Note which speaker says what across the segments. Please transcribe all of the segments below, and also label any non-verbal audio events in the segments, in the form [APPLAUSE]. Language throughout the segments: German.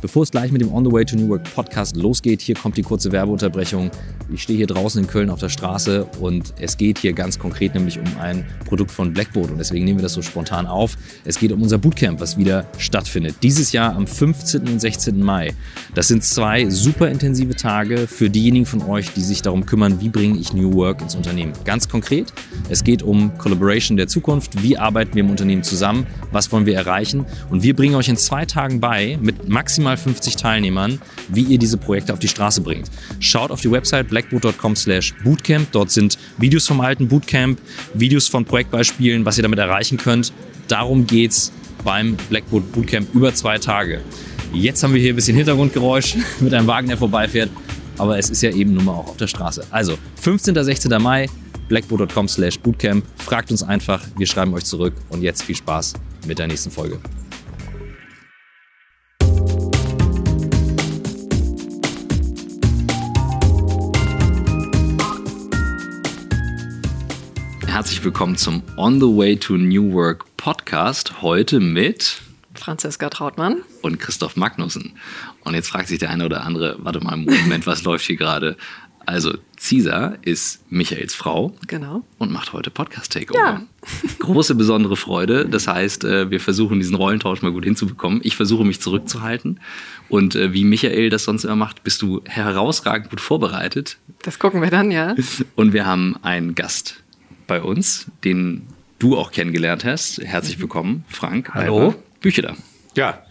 Speaker 1: Bevor es gleich mit dem On the Way to New Work Podcast losgeht, hier kommt die kurze Werbeunterbrechung. Ich stehe hier draußen in Köln auf der Straße und es geht hier ganz konkret nämlich um ein Produkt von Blackboard und deswegen nehmen wir das so spontan auf. Es geht um unser Bootcamp, was wieder stattfindet. Dieses Jahr am 15. und 16. Mai. Das sind zwei super intensive Tage für diejenigen von euch, die sich darum kümmern, wie bringe ich New Work ins Unternehmen. Ganz konkret, es geht um Collaboration der Zukunft. Wie arbeiten wir im Unternehmen zusammen? Was wollen wir erreichen? Und wir bringen euch in zwei Tagen bei mit maximal maximal 50 Teilnehmern, wie ihr diese Projekte auf die Straße bringt. Schaut auf die Website blackboot.com slash bootcamp. Dort sind Videos vom alten Bootcamp, Videos von Projektbeispielen, was ihr damit erreichen könnt. Darum geht's beim Blackboot Bootcamp über zwei Tage. Jetzt haben wir hier ein bisschen Hintergrundgeräusch [LAUGHS] mit einem Wagen, der vorbeifährt. Aber es ist ja eben nun mal auch auf der Straße. Also 15. 16. Mai, blackboot.com slash bootcamp. Fragt uns einfach, wir schreiben euch zurück. Und jetzt viel Spaß mit der nächsten Folge. Herzlich willkommen zum On the Way to New Work Podcast. Heute mit
Speaker 2: Franziska Trautmann
Speaker 1: und Christoph Magnussen. Und jetzt fragt sich der eine oder andere, warte mal, Moment, was [LAUGHS] läuft hier gerade? Also, Cisa ist Michaels Frau.
Speaker 2: Genau.
Speaker 1: Und macht heute Podcast-Takeover. Ja. [LAUGHS] Große, besondere Freude. Das heißt, äh, wir versuchen diesen Rollentausch mal gut hinzubekommen. Ich versuche mich zurückzuhalten. Und äh, wie Michael das sonst immer macht, bist du herausragend gut vorbereitet.
Speaker 2: Das gucken wir dann, ja. [LAUGHS]
Speaker 1: Und wir haben einen Gast bei uns, den du auch kennengelernt hast. Herzlich mhm. willkommen, Frank.
Speaker 3: Hallo.
Speaker 1: Bücher da.
Speaker 3: Ja,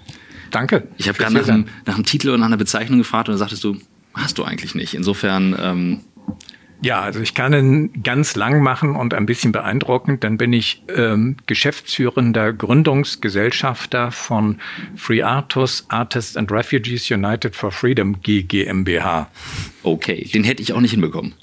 Speaker 3: danke.
Speaker 1: Ich habe gerade nach, dem, nach dem Titel und nach einer Bezeichnung gefragt und da sagtest du, hast du eigentlich nicht. Insofern. Ähm,
Speaker 3: ja, also ich kann ihn ganz lang machen und ein bisschen beeindruckend. Dann bin ich ähm, geschäftsführender Gründungsgesellschafter von Free Artus, Artists and Refugees United for Freedom GmbH.
Speaker 1: Okay, den hätte ich auch nicht hinbekommen.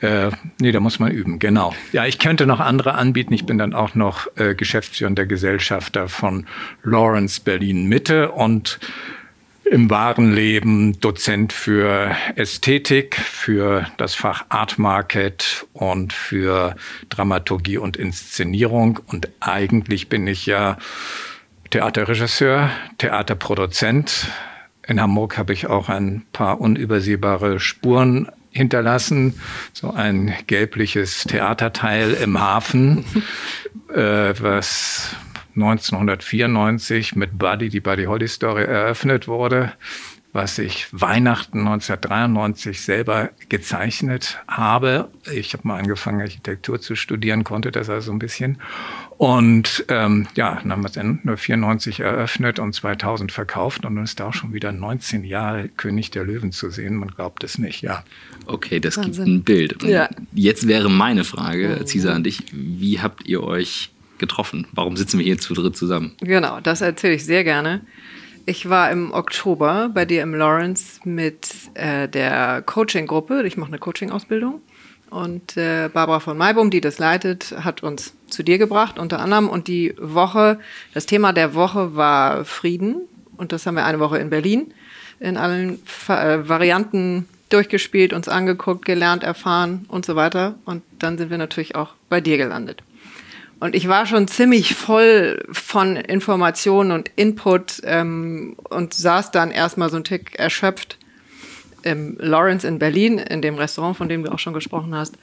Speaker 3: Äh, nee, da muss man üben, genau. Ja, ich könnte noch andere anbieten. Ich bin dann auch noch äh, geschäftsführender Gesellschafter von Lawrence Berlin Mitte und im wahren Leben Dozent für Ästhetik, für das Fach Art Market und für Dramaturgie und Inszenierung. Und eigentlich bin ich ja Theaterregisseur, Theaterproduzent. In Hamburg habe ich auch ein paar unübersehbare Spuren hinterlassen, so ein gelbliches Theaterteil im Hafen, [LAUGHS] äh, was 1994 mit Buddy, die Buddy Holly Story, eröffnet wurde, was ich Weihnachten 1993 selber gezeichnet habe. Ich habe mal angefangen, Architektur zu studieren, konnte das also ein bisschen. Und ähm, ja, dann haben wir es dann nur 94 eröffnet und 2000 verkauft und dann ist da auch schon wieder 19 Jahre König der Löwen zu sehen. Man glaubt es nicht, ja.
Speaker 1: Okay, das Wahnsinn. gibt ein Bild. Ja. Jetzt wäre meine Frage, Cisa, an dich. Wie habt ihr euch getroffen? Warum sitzen wir hier zu dritt zusammen?
Speaker 2: Genau, das erzähle ich sehr gerne. Ich war im Oktober bei dir im Lawrence mit äh, der Coaching-Gruppe. Ich mache eine Coaching-Ausbildung. Und äh, Barbara von Maibum, die das leitet, hat uns zu dir gebracht, unter anderem. Und die Woche, das Thema der Woche war Frieden. Und das haben wir eine Woche in Berlin in allen äh, Varianten durchgespielt, uns angeguckt, gelernt, erfahren und so weiter. Und dann sind wir natürlich auch bei dir gelandet. Und ich war schon ziemlich voll von Informationen und Input ähm, und saß dann erstmal so ein Tick erschöpft im Lawrence in Berlin, in dem Restaurant, von dem du auch schon gesprochen hast.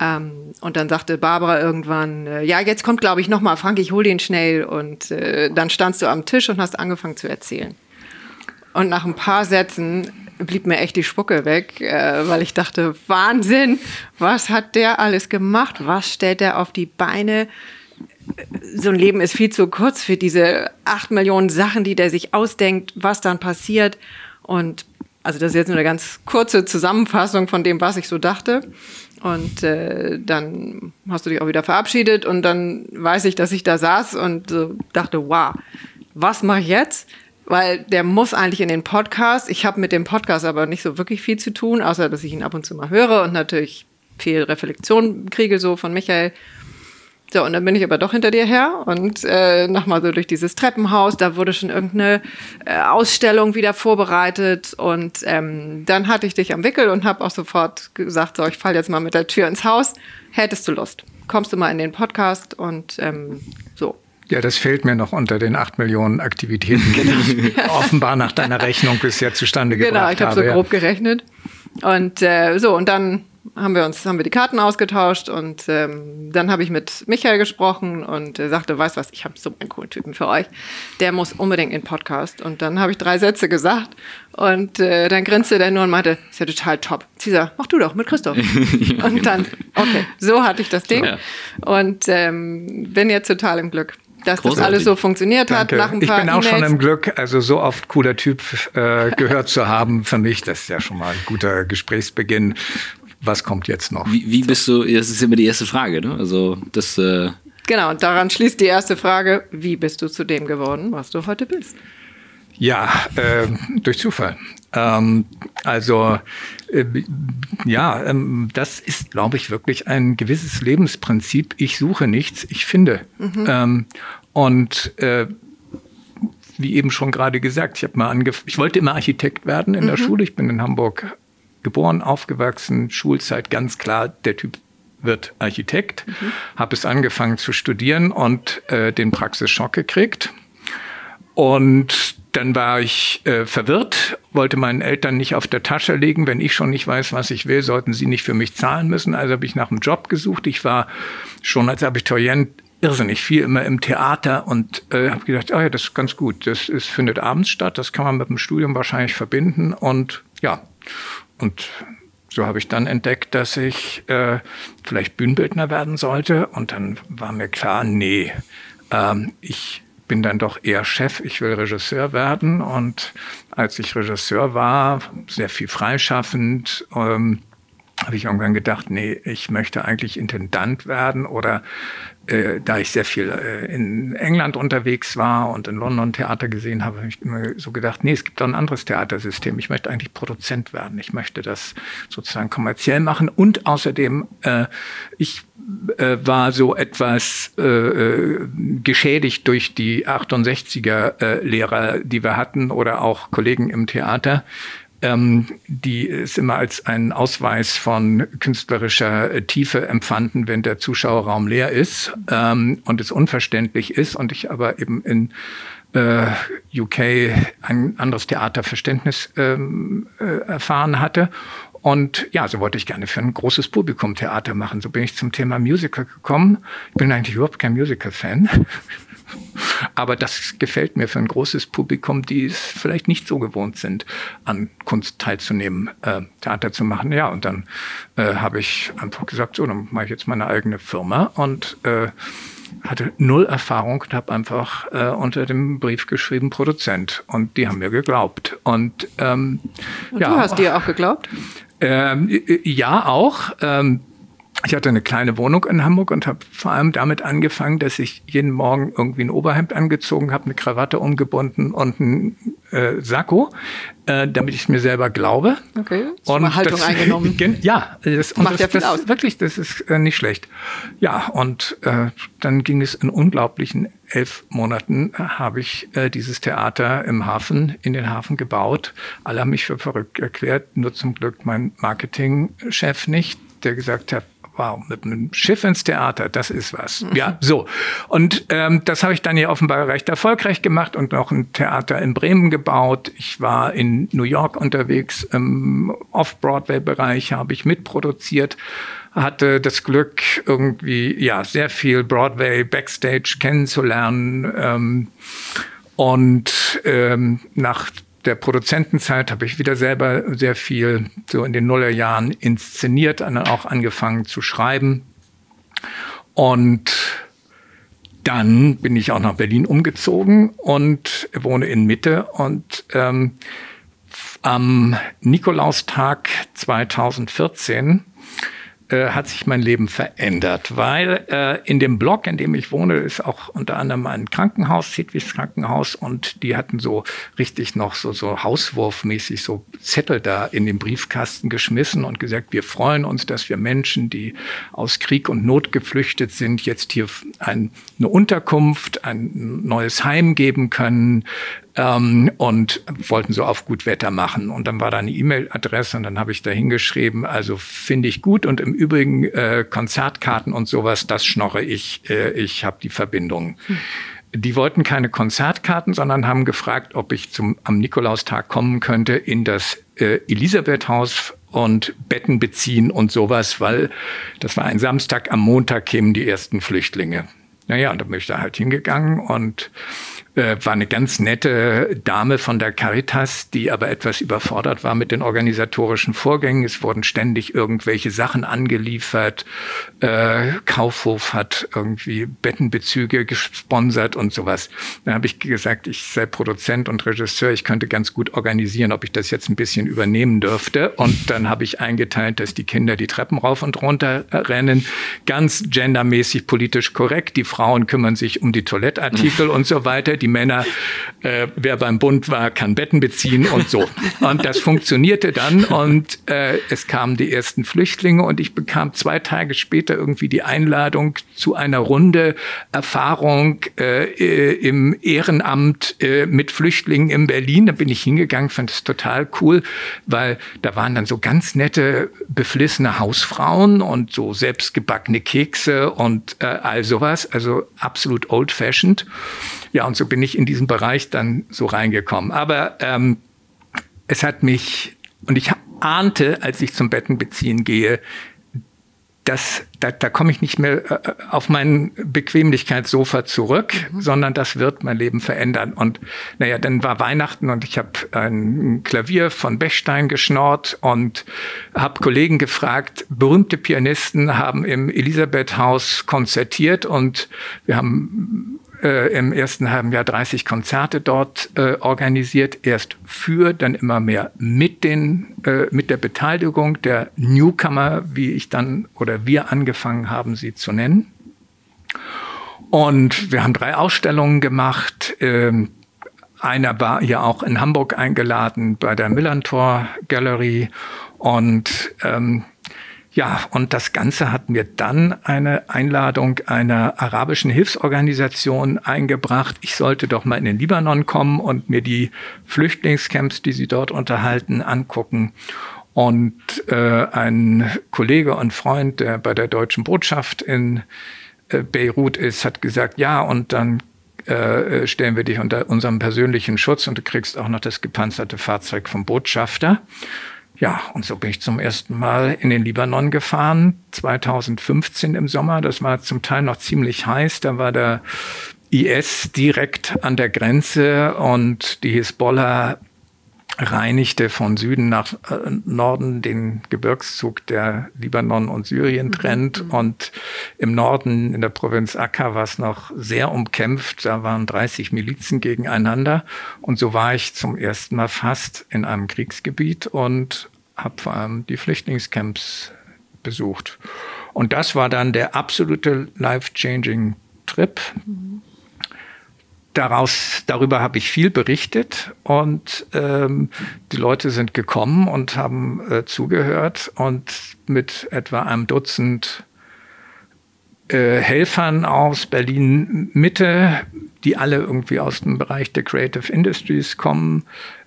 Speaker 2: Ähm, und dann sagte Barbara irgendwann, äh, ja, jetzt kommt, glaube ich, nochmal Frank, ich hol den schnell. Und äh, dann standst du am Tisch und hast angefangen zu erzählen. Und nach ein paar Sätzen blieb mir echt die Spucke weg, äh, weil ich dachte, Wahnsinn, was hat der alles gemacht? Was stellt er auf die Beine? So ein Leben ist viel zu kurz für diese acht Millionen Sachen, die der sich ausdenkt, was dann passiert. Und also das ist jetzt nur eine ganz kurze Zusammenfassung von dem, was ich so dachte. Und äh, dann hast du dich auch wieder verabschiedet und dann weiß ich, dass ich da saß und äh, dachte, wow, was mache ich jetzt? Weil der muss eigentlich in den Podcast. Ich habe mit dem Podcast aber nicht so wirklich viel zu tun, außer dass ich ihn ab und zu mal höre und natürlich viel Reflexion kriege so von Michael so, und dann bin ich aber doch hinter dir her und äh, nochmal so durch dieses Treppenhaus. Da wurde schon irgendeine äh, Ausstellung wieder vorbereitet. Und ähm, dann hatte ich dich am Wickel und habe auch sofort gesagt, so, ich falle jetzt mal mit der Tür ins Haus. Hättest du Lust? Kommst du mal in den Podcast und ähm, so.
Speaker 3: Ja, das fehlt mir noch unter den acht Millionen Aktivitäten, die ich [LAUGHS] offenbar nach deiner Rechnung bisher zustande
Speaker 2: genau,
Speaker 3: gebracht habe.
Speaker 2: Genau, ich habe so grob gerechnet. Und äh, so, und dann haben wir uns, haben wir die Karten ausgetauscht und ähm, dann habe ich mit Michael gesprochen und er sagte, weißt was, ich habe so einen coolen Typen für euch. Der muss unbedingt in den Podcast. Und dann habe ich drei Sätze gesagt und äh, dann grinste der nur und meinte, ist ja total top. Cesar, mach du doch mit Christoph. [LAUGHS] ja, und dann, okay, so hatte ich das Ding ja. und ähm, bin jetzt total im Glück dass Großartig. das alles so funktioniert
Speaker 3: Danke.
Speaker 2: hat. Nach ein
Speaker 3: paar ich bin auch e schon im Glück, also so oft cooler Typ äh, gehört zu haben für mich. Das ist ja schon mal ein guter Gesprächsbeginn was kommt jetzt noch?
Speaker 1: Wie, wie bist du, das ist immer die erste Frage, ne? Also das. Äh
Speaker 2: genau, und daran schließt die erste Frage: Wie bist du zu dem geworden, was du heute bist?
Speaker 3: Ja, äh, durch Zufall. Ähm, also äh, ja, ähm, das ist, glaube ich, wirklich ein gewisses Lebensprinzip. Ich suche nichts, ich finde. Mhm. Ähm, und äh, wie eben schon gerade gesagt, ich habe mal angef ich wollte immer Architekt werden in mhm. der Schule. Ich bin in Hamburg geboren, aufgewachsen, Schulzeit ganz klar, der Typ wird Architekt, mhm. habe es angefangen zu studieren und äh, den Praxisschock gekriegt. Und dann war ich äh, verwirrt, wollte meinen Eltern nicht auf der Tasche legen. Wenn ich schon nicht weiß, was ich will, sollten sie nicht für mich zahlen müssen. Also habe ich nach einem Job gesucht. Ich war schon als Abiturient irrsinnig viel immer im Theater und äh, habe gedacht, oh ja, das ist ganz gut. Das ist, findet abends statt. Das kann man mit dem Studium wahrscheinlich verbinden. Und ja, und so habe ich dann entdeckt, dass ich äh, vielleicht Bühnenbildner werden sollte. Und dann war mir klar, nee, ähm, ich bin dann doch eher Chef, ich will Regisseur werden. Und als ich Regisseur war, sehr viel freischaffend, ähm, habe ich irgendwann gedacht, nee, ich möchte eigentlich Intendant werden oder äh, da ich sehr viel äh, in England unterwegs war und in London Theater gesehen habe, habe ich immer so gedacht, nee, es gibt doch ein anderes Theatersystem. Ich möchte eigentlich Produzent werden. Ich möchte das sozusagen kommerziell machen und außerdem, äh, ich äh, war so etwas geschädigt durch die 68er äh, Lehrer, die wir hatten oder auch Kollegen im Theater, die ist immer als einen Ausweis von künstlerischer äh, Tiefe empfanden, wenn der Zuschauerraum leer ist ähm, und es unverständlich ist und ich aber eben in äh, UK ein anderes Theaterverständnis ähm, äh, erfahren hatte. Und ja, so wollte ich gerne für ein großes Publikum Theater machen. So bin ich zum Thema Musical gekommen. Ich bin eigentlich überhaupt kein Musical-Fan. Aber das gefällt mir für ein großes Publikum, die es vielleicht nicht so gewohnt sind, an Kunst teilzunehmen, äh, Theater zu machen. Ja, und dann äh, habe ich einfach gesagt, so, dann mache ich jetzt meine eigene Firma und äh, hatte null Erfahrung und habe einfach äh, unter dem Brief geschrieben Produzent. Und die haben mir geglaubt. Und, ähm,
Speaker 2: und ja, du hast dir auch geglaubt?
Speaker 3: Ähm, ja auch. Ähm, ich hatte eine kleine Wohnung in Hamburg und habe vor allem damit angefangen, dass ich jeden Morgen irgendwie ein Oberhemd angezogen habe, eine Krawatte umgebunden und ein äh, Sakko, äh, damit ich mir selber glaube.
Speaker 2: Okay, und Haltung das, eingenommen. [LAUGHS]
Speaker 3: ja, das, Macht das, ja viel das, aus. wirklich, das ist äh, nicht schlecht. Ja, und äh, dann ging es in unglaublichen elf Monaten äh, habe ich äh, dieses Theater im Hafen, in den Hafen gebaut. Alle haben mich für verrückt erklärt, nur zum Glück mein Marketingchef nicht, der gesagt hat, wow, mit einem Schiff ins Theater, das ist was. Ja, [LAUGHS] so. Und ähm, das habe ich dann ja offenbar recht erfolgreich gemacht und noch ein Theater in Bremen gebaut. Ich war in New York unterwegs, im Off-Broadway-Bereich habe ich mitproduziert hatte das Glück, irgendwie ja sehr viel Broadway Backstage kennenzulernen. Ähm, und ähm, nach der Produzentenzeit habe ich wieder selber sehr viel so in den Nullerjahren inszeniert, dann auch angefangen zu schreiben. Und dann bin ich auch nach Berlin umgezogen und wohne in Mitte. Und ähm, am Nikolaustag 2014 äh, hat sich mein Leben verändert, weil äh, in dem Block, in dem ich wohne, ist auch unter anderem ein Krankenhaus, Hedwigs Krankenhaus, und die hatten so richtig noch so, so hauswurfmäßig so Zettel da in den Briefkasten geschmissen und gesagt, wir freuen uns, dass wir Menschen, die aus Krieg und Not geflüchtet sind, jetzt hier ein, eine Unterkunft, ein neues Heim geben können ähm, und wollten so auf gut Wetter machen. Und dann war da eine E-Mail-Adresse und dann habe ich da hingeschrieben, also finde ich gut und im Übrigen äh, Konzertkarten und sowas, das schnorre ich, äh, ich habe die Verbindung. Hm. die wollten keine Konzertkarten, sondern haben gefragt, ob ich zum, am Nikolaustag kommen könnte in das äh, Elisabethhaus und Betten beziehen und sowas, weil das war ein Samstag, am Montag kämen die ersten Flüchtlinge. Naja, und da bin ich da halt hingegangen und äh, war eine ganz nette Dame von der Caritas, die aber etwas überfordert war mit den organisatorischen Vorgängen. Es wurden ständig irgendwelche Sachen angeliefert. Äh, Kaufhof hat irgendwie Bettenbezüge gesponsert und sowas. Da habe ich gesagt, ich sei Produzent und Regisseur, ich könnte ganz gut organisieren, ob ich das jetzt ein bisschen übernehmen dürfte. Und dann habe ich eingeteilt, dass die Kinder die Treppen rauf und runter rennen, ganz gendermäßig politisch korrekt. Die Frauen kümmern sich um die Toilettartikel und so weiter. Die die Männer, äh, wer beim Bund war, kann Betten beziehen und so. Und das funktionierte dann und äh, es kamen die ersten Flüchtlinge und ich bekam zwei Tage später irgendwie die Einladung zu einer Runde Erfahrung äh, im Ehrenamt äh, mit Flüchtlingen in Berlin. Da bin ich hingegangen, fand es total cool, weil da waren dann so ganz nette, beflissene Hausfrauen und so selbstgebackene Kekse und äh, all sowas. Also absolut old-fashioned. Ja, und so bin ich in diesen Bereich dann so reingekommen. Aber ähm, es hat mich, und ich ahnte, als ich zum Bettenbeziehen gehe, dass da, da komme ich nicht mehr äh, auf mein Bequemlichkeitssofa zurück, mhm. sondern das wird mein Leben verändern. Und naja, dann war Weihnachten und ich habe ein Klavier von Bechstein geschnort und habe Kollegen gefragt, berühmte Pianisten haben im Elisabeth-Haus konzertiert und wir haben äh, im ersten halben Jahr 30 Konzerte dort äh, organisiert, erst für, dann immer mehr mit den äh, mit der Beteiligung der Newcomer, wie ich dann oder wir angefangen haben, sie zu nennen. Und wir haben drei Ausstellungen gemacht. Ähm, einer war ja auch in Hamburg eingeladen bei der Millantor Gallery und ähm, ja, und das Ganze hat mir dann eine Einladung einer arabischen Hilfsorganisation eingebracht. Ich sollte doch mal in den Libanon kommen und mir die Flüchtlingscamps, die sie dort unterhalten, angucken. Und äh, ein Kollege und Freund, der bei der deutschen Botschaft in äh, Beirut ist, hat gesagt, ja, und dann äh, stellen wir dich unter unserem persönlichen Schutz und du kriegst auch noch das gepanzerte Fahrzeug vom Botschafter. Ja, und so bin ich zum ersten Mal in den Libanon gefahren, 2015 im Sommer. Das war zum Teil noch ziemlich heiß. Da war der IS direkt an der Grenze und die Hisbollah reinigte von Süden nach äh, Norden den Gebirgszug, der Libanon und Syrien mhm. trennt. Mhm. Und im Norden, in der Provinz Akka, war es noch sehr umkämpft. Da waren 30 Milizen gegeneinander. Und so war ich zum ersten Mal fast in einem Kriegsgebiet und habe vor allem die Flüchtlingscamps besucht. Und das war dann der absolute life-changing Trip. Mhm daraus, darüber habe ich viel berichtet und ähm, die Leute sind gekommen und haben äh, zugehört und mit etwa einem Dutzend äh, Helfern aus Berlin Mitte, die alle irgendwie aus dem Bereich der Creative Industries kommen,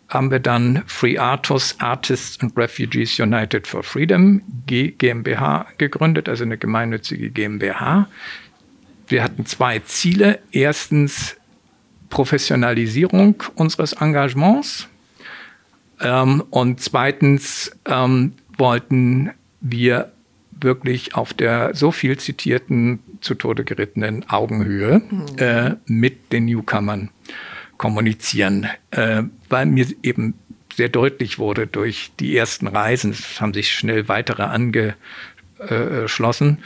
Speaker 3: haben wir dann Free Artus, Artists and Refugees United for Freedom G GmbH gegründet, also eine gemeinnützige GmbH. Wir hatten zwei Ziele. Erstens Professionalisierung unseres Engagements. Ähm, und zweitens ähm, wollten wir wirklich auf der so viel zitierten, zu Tode gerittenen Augenhöhe mhm. äh, mit den Newcomern kommunizieren, äh, weil mir eben sehr deutlich wurde durch die ersten Reisen, es haben sich schnell weitere angeschlossen,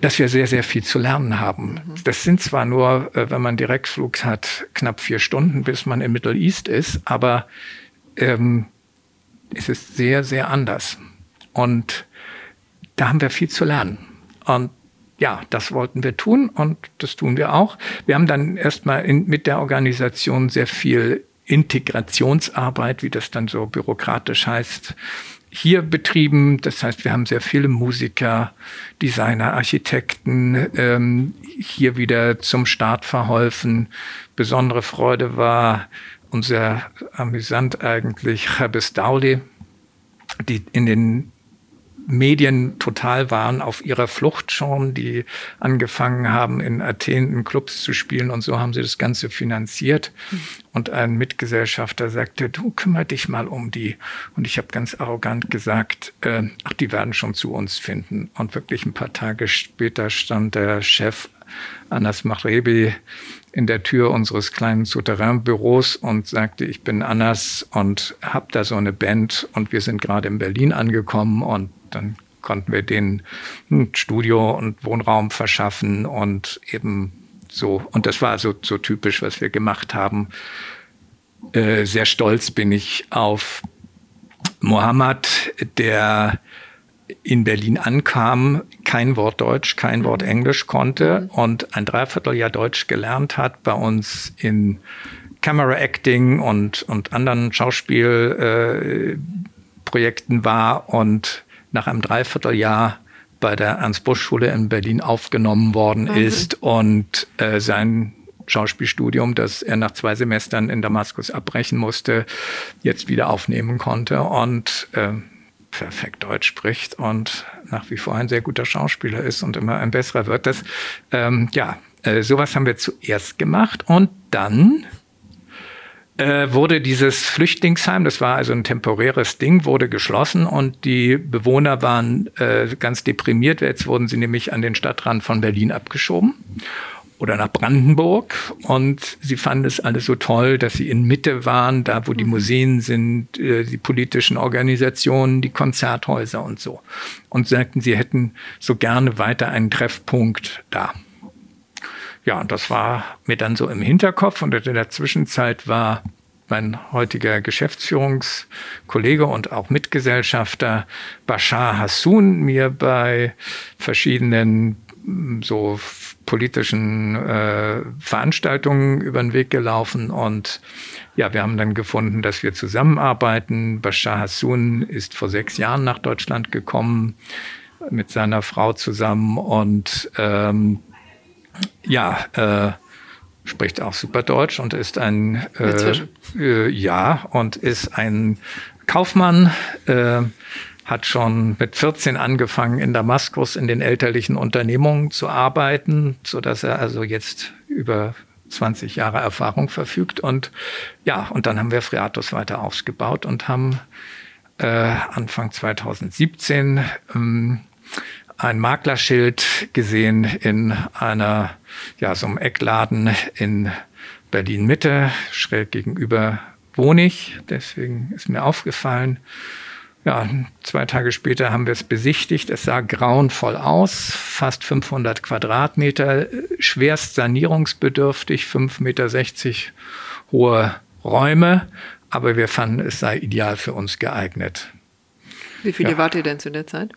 Speaker 3: dass wir sehr, sehr viel zu lernen haben. Mhm. Das sind zwar nur, äh, wenn man Direktflug hat, knapp vier Stunden, bis man im Middle East ist, aber ähm, es ist sehr, sehr anders. Und da haben wir viel zu lernen. Und ja, das wollten wir tun und das tun wir auch. Wir haben dann erstmal mit der Organisation sehr viel Integrationsarbeit, wie das dann so bürokratisch heißt, hier betrieben. Das heißt, wir haben sehr viele Musiker, Designer, Architekten ähm, hier wieder zum Start verholfen. Besondere Freude war unser amüsant eigentlich Chabes Dauli, die in den Medien total waren auf ihrer Flucht schon, die angefangen haben, in Athen in Clubs zu spielen und so haben sie das Ganze finanziert. Und ein Mitgesellschafter sagte, du kümmer dich mal um die. Und ich habe ganz arrogant gesagt, äh, ach, die werden schon zu uns finden. Und wirklich ein paar Tage später stand der Chef Anas Machrebi in der Tür unseres kleinen Souterrain-Büros und sagte, ich bin Anas und habe da so eine Band und wir sind gerade in Berlin angekommen und dann konnten wir denen ein Studio und Wohnraum verschaffen und eben so, und das war so, so typisch, was wir gemacht haben. Äh, sehr stolz bin ich auf Mohammed, der in Berlin ankam, kein Wort Deutsch, kein Wort Englisch konnte und ein Dreivierteljahr Deutsch gelernt hat, bei uns in Camera Acting und, und anderen Schauspielprojekten äh, war und nach einem Dreivierteljahr bei der Ernst-Busch-Schule in Berlin aufgenommen worden mhm. ist und äh, sein Schauspielstudium, das er nach zwei Semestern in Damaskus abbrechen musste, jetzt wieder aufnehmen konnte und äh, perfekt Deutsch spricht und nach wie vor ein sehr guter Schauspieler ist und immer ein besserer wird. Das, ähm, ja, äh, sowas haben wir zuerst gemacht und dann äh, wurde dieses Flüchtlingsheim, das war also ein temporäres Ding, wurde geschlossen und die Bewohner waren äh, ganz deprimiert. Jetzt wurden sie nämlich an den Stadtrand von Berlin abgeschoben oder nach Brandenburg und sie fanden es alles so toll, dass sie in Mitte waren, da wo die mhm. Museen sind, äh, die politischen Organisationen, die Konzerthäuser und so. Und sagten, sie hätten so gerne weiter einen Treffpunkt da. Ja, und das war mir dann so im Hinterkopf. Und in der Zwischenzeit war mein heutiger Geschäftsführungskollege und auch Mitgesellschafter Bashar Hassoun mir bei verschiedenen so politischen äh, Veranstaltungen über den Weg gelaufen. Und ja, wir haben dann gefunden, dass wir zusammenarbeiten. Bashar Hassoun ist vor sechs Jahren nach Deutschland gekommen mit seiner Frau zusammen. Und ähm, ja, äh, spricht auch super Deutsch und ist ein äh, äh, ja und ist ein Kaufmann. Äh, hat schon mit 14 angefangen, in Damaskus in den elterlichen Unternehmungen zu arbeiten, so dass er also jetzt über 20 Jahre Erfahrung verfügt. Und ja, und dann haben wir Freatus weiter ausgebaut und haben äh, Anfang 2017 ähm, ein Maklerschild gesehen in einer, ja, so einem Eckladen in Berlin Mitte, schräg gegenüber wohne ich. Deswegen ist mir aufgefallen, ja, zwei Tage später haben wir es besichtigt. Es sah grauenvoll aus, fast 500 Quadratmeter, schwerst sanierungsbedürftig, 5,60 Meter hohe Räume. Aber wir fanden, es sei ideal für uns geeignet.
Speaker 2: Wie viele ja. wart ihr denn zu der Zeit?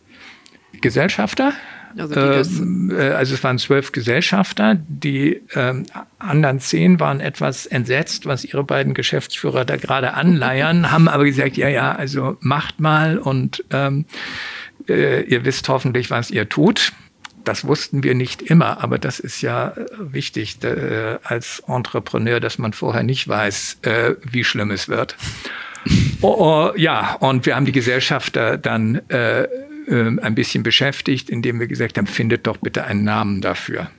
Speaker 3: Gesellschafter? Also, ähm, äh, also es waren zwölf Gesellschafter. Die ähm, anderen zehn waren etwas entsetzt, was ihre beiden Geschäftsführer da gerade anleiern, [LAUGHS] haben aber gesagt, ja, ja, also macht mal und ähm, äh, ihr wisst hoffentlich, was ihr tut. Das wussten wir nicht immer, aber das ist ja äh, wichtig äh, als Entrepreneur, dass man vorher nicht weiß, äh, wie schlimm es wird. [LAUGHS] Oh, oh, ja, und wir haben die Gesellschafter dann äh, äh, ein bisschen beschäftigt, indem wir gesagt haben, findet doch bitte einen Namen dafür.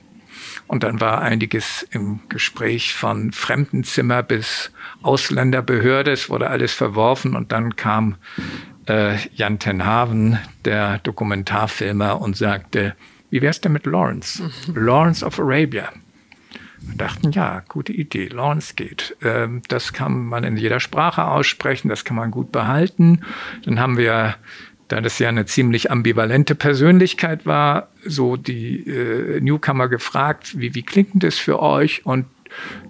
Speaker 3: Und dann war einiges im Gespräch von Fremdenzimmer bis Ausländerbehörde. Es wurde alles verworfen und dann kam äh, Jan Tenhaven, der Dokumentarfilmer, und sagte, wie wär's denn mit Lawrence? Mhm. Lawrence of Arabia. Wir dachten, ja, gute Idee, Lawrence geht. Ähm, das kann man in jeder Sprache aussprechen, das kann man gut behalten. Dann haben wir da das ja eine ziemlich ambivalente Persönlichkeit war, so die äh, Newcomer gefragt, wie, wie klingt das für euch? Und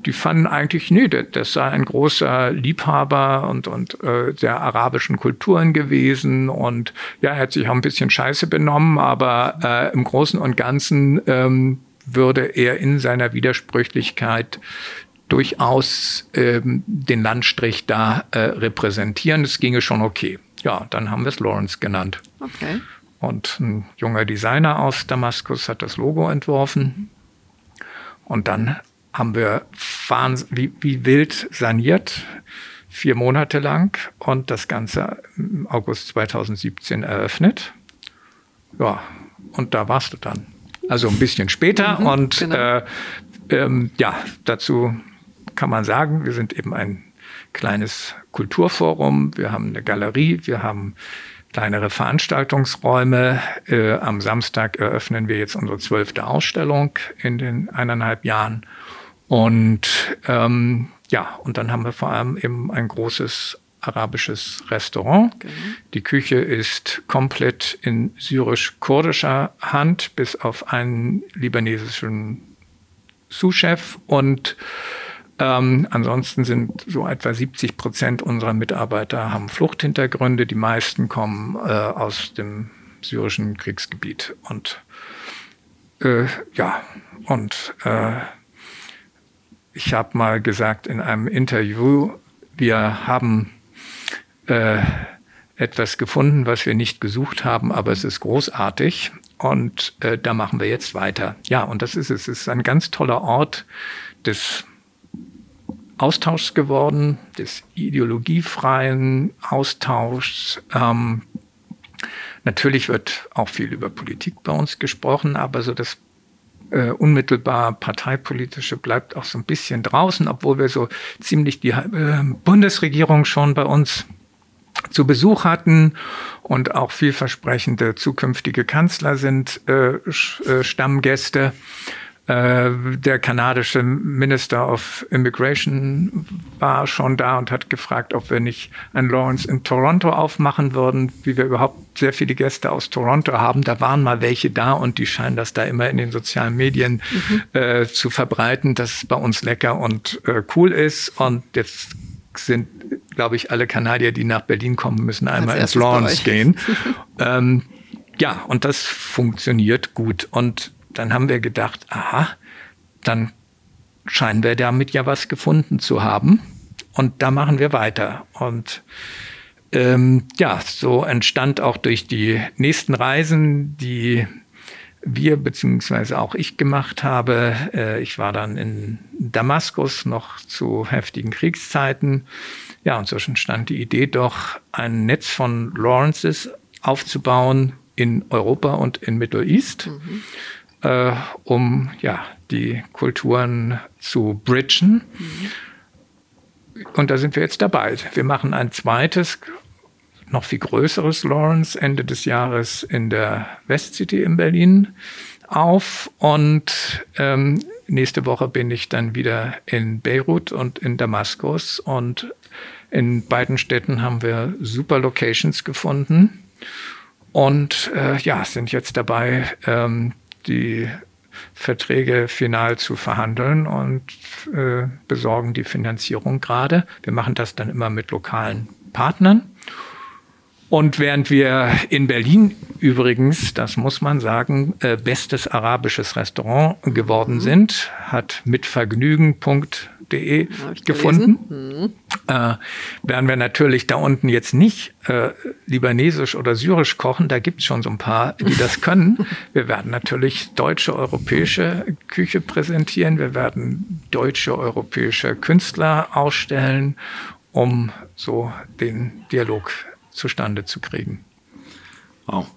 Speaker 3: die fanden eigentlich, nee, das, das sei ein großer Liebhaber und, und äh, der arabischen Kulturen gewesen. Und ja, er hat sich auch ein bisschen scheiße benommen, aber äh, im Großen und Ganzen ähm, würde er in seiner Widersprüchlichkeit durchaus ähm, den Landstrich da äh, repräsentieren. Das ginge schon okay ja, dann haben wir es Lawrence genannt. Okay. Und ein junger Designer aus Damaskus hat das Logo entworfen. Und dann haben wir wie, wie wild saniert, vier Monate lang und das Ganze im August 2017 eröffnet. ja, und da warst du dann. Also ein bisschen später. Mhm, und genau. äh, ähm, ja, dazu kann man sagen, wir sind eben ein kleines Kulturforum, wir haben eine Galerie, wir haben kleinere Veranstaltungsräume. Äh, am Samstag eröffnen wir jetzt unsere zwölfte Ausstellung in den eineinhalb Jahren. Und ähm, ja, und dann haben wir vor allem eben ein großes arabisches Restaurant. Genau. Die Küche ist komplett in syrisch-kurdischer Hand, bis auf einen libanesischen Sous-Chef. Und ähm, ansonsten sind so etwa 70 Prozent unserer Mitarbeiter haben Fluchthintergründe. Die meisten kommen äh, aus dem syrischen Kriegsgebiet. Und äh, ja, und äh, ich habe mal gesagt in einem Interview, wir haben äh, etwas gefunden, was wir nicht gesucht haben, aber es ist großartig und äh, da machen wir jetzt weiter. Ja, und das ist es. Es ist ein ganz toller Ort des Austauschs geworden, des ideologiefreien Austauschs. Ähm, natürlich wird auch viel über Politik bei uns gesprochen, aber so das äh, unmittelbar parteipolitische bleibt auch so ein bisschen draußen, obwohl wir so ziemlich die äh, Bundesregierung schon bei uns zu Besuch hatten und auch vielversprechende zukünftige Kanzler sind äh, äh, Stammgäste. Äh, der kanadische Minister of Immigration war schon da und hat gefragt, ob wir nicht ein Lawrence in Toronto aufmachen würden, wie wir überhaupt sehr viele Gäste aus Toronto haben. Da waren mal welche da und die scheinen das da immer in den sozialen Medien mhm. äh, zu verbreiten, dass es bei uns lecker und äh, cool ist. Und jetzt sind, glaube ich, alle Kanadier, die nach Berlin kommen, müssen einmal ins Lawrence gehen. [LAUGHS] ähm, ja, und das funktioniert gut. Und dann haben wir gedacht, aha, dann scheinen wir damit ja was gefunden zu haben. Und da machen wir weiter. Und ähm, ja, so entstand auch durch die nächsten Reisen, die wir beziehungsweise auch ich gemacht habe. Äh, ich war dann in Damaskus noch zu heftigen Kriegszeiten. Ja, inzwischen stand die Idee doch, ein Netz von Lawrences aufzubauen in Europa und in Middle East, mhm. Äh, um ja die Kulturen zu bridgen. Mhm. Und da sind wir jetzt dabei. Wir machen ein zweites noch viel größeres Lawrence Ende des Jahres in der Westcity in Berlin auf und ähm, nächste Woche bin ich dann wieder in Beirut und in Damaskus und in beiden Städten haben wir super Locations gefunden und äh, ja, sind jetzt dabei, ähm, die Verträge final zu verhandeln und äh, besorgen die Finanzierung gerade. Wir machen das dann immer mit lokalen Partnern. Und während wir in Berlin übrigens, das muss man sagen, äh, bestes arabisches Restaurant geworden mhm. sind, hat mitvergnügen.de gefunden. Mhm. Äh, werden wir natürlich da unten jetzt nicht äh, libanesisch oder syrisch kochen, da gibt es schon so ein paar, die das [LAUGHS] können. wir werden natürlich deutsche, europäische Küche präsentieren, wir werden deutsche, europäische Künstler ausstellen, um so den Dialog zustande zu kriegen. Wow.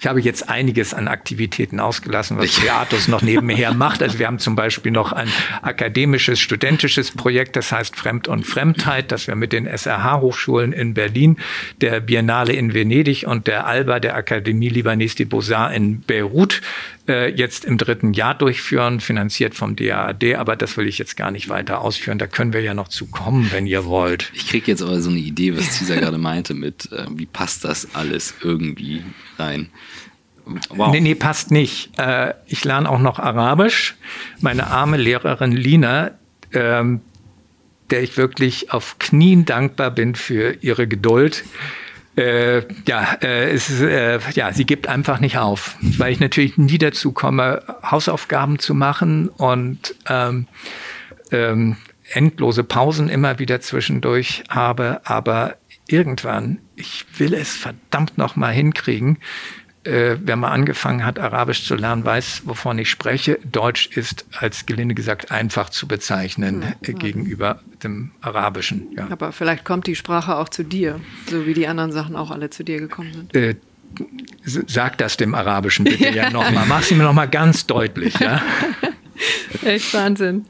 Speaker 3: Ich habe jetzt einiges an Aktivitäten ausgelassen, was Beatus noch nebenher macht. Also wir haben zum Beispiel noch ein akademisches, studentisches Projekt, das heißt Fremd und Fremdheit, das wir mit den SRH-Hochschulen in Berlin, der Biennale in Venedig und der ALBA, der Akademie Libanese de Beaux-Arts in Beirut, äh, jetzt im dritten Jahr durchführen, finanziert vom DAAD. Aber das will ich jetzt gar nicht weiter ausführen. Da können wir ja noch zu kommen, wenn ihr wollt.
Speaker 1: Ich kriege jetzt aber so eine Idee, was Cesar gerade meinte mit, äh, wie passt das alles irgendwie rein?
Speaker 3: Wow. Nee, nee, passt nicht. Äh, ich lerne auch noch Arabisch. Meine arme Lehrerin Lina, ähm, der ich wirklich auf Knien dankbar bin für ihre Geduld. Äh, ja, äh, es, äh, ja, sie gibt einfach nicht auf, weil ich natürlich nie dazu komme, Hausaufgaben zu machen und ähm, ähm, endlose Pausen immer wieder zwischendurch habe. Aber irgendwann, ich will es verdammt noch mal hinkriegen, äh, wer mal angefangen hat, Arabisch zu lernen, weiß, wovon ich spreche. Deutsch ist als gelinde gesagt einfach zu bezeichnen hm, äh, gegenüber dem Arabischen.
Speaker 2: Ja. Aber vielleicht kommt die Sprache auch zu dir, so wie die anderen Sachen auch alle zu dir gekommen sind.
Speaker 3: Äh, sag das dem Arabischen bitte [LAUGHS] ja, ja nochmal. Mach es mir nochmal ganz deutlich, ja. [LAUGHS] [LAUGHS]
Speaker 2: Echt Wahnsinn.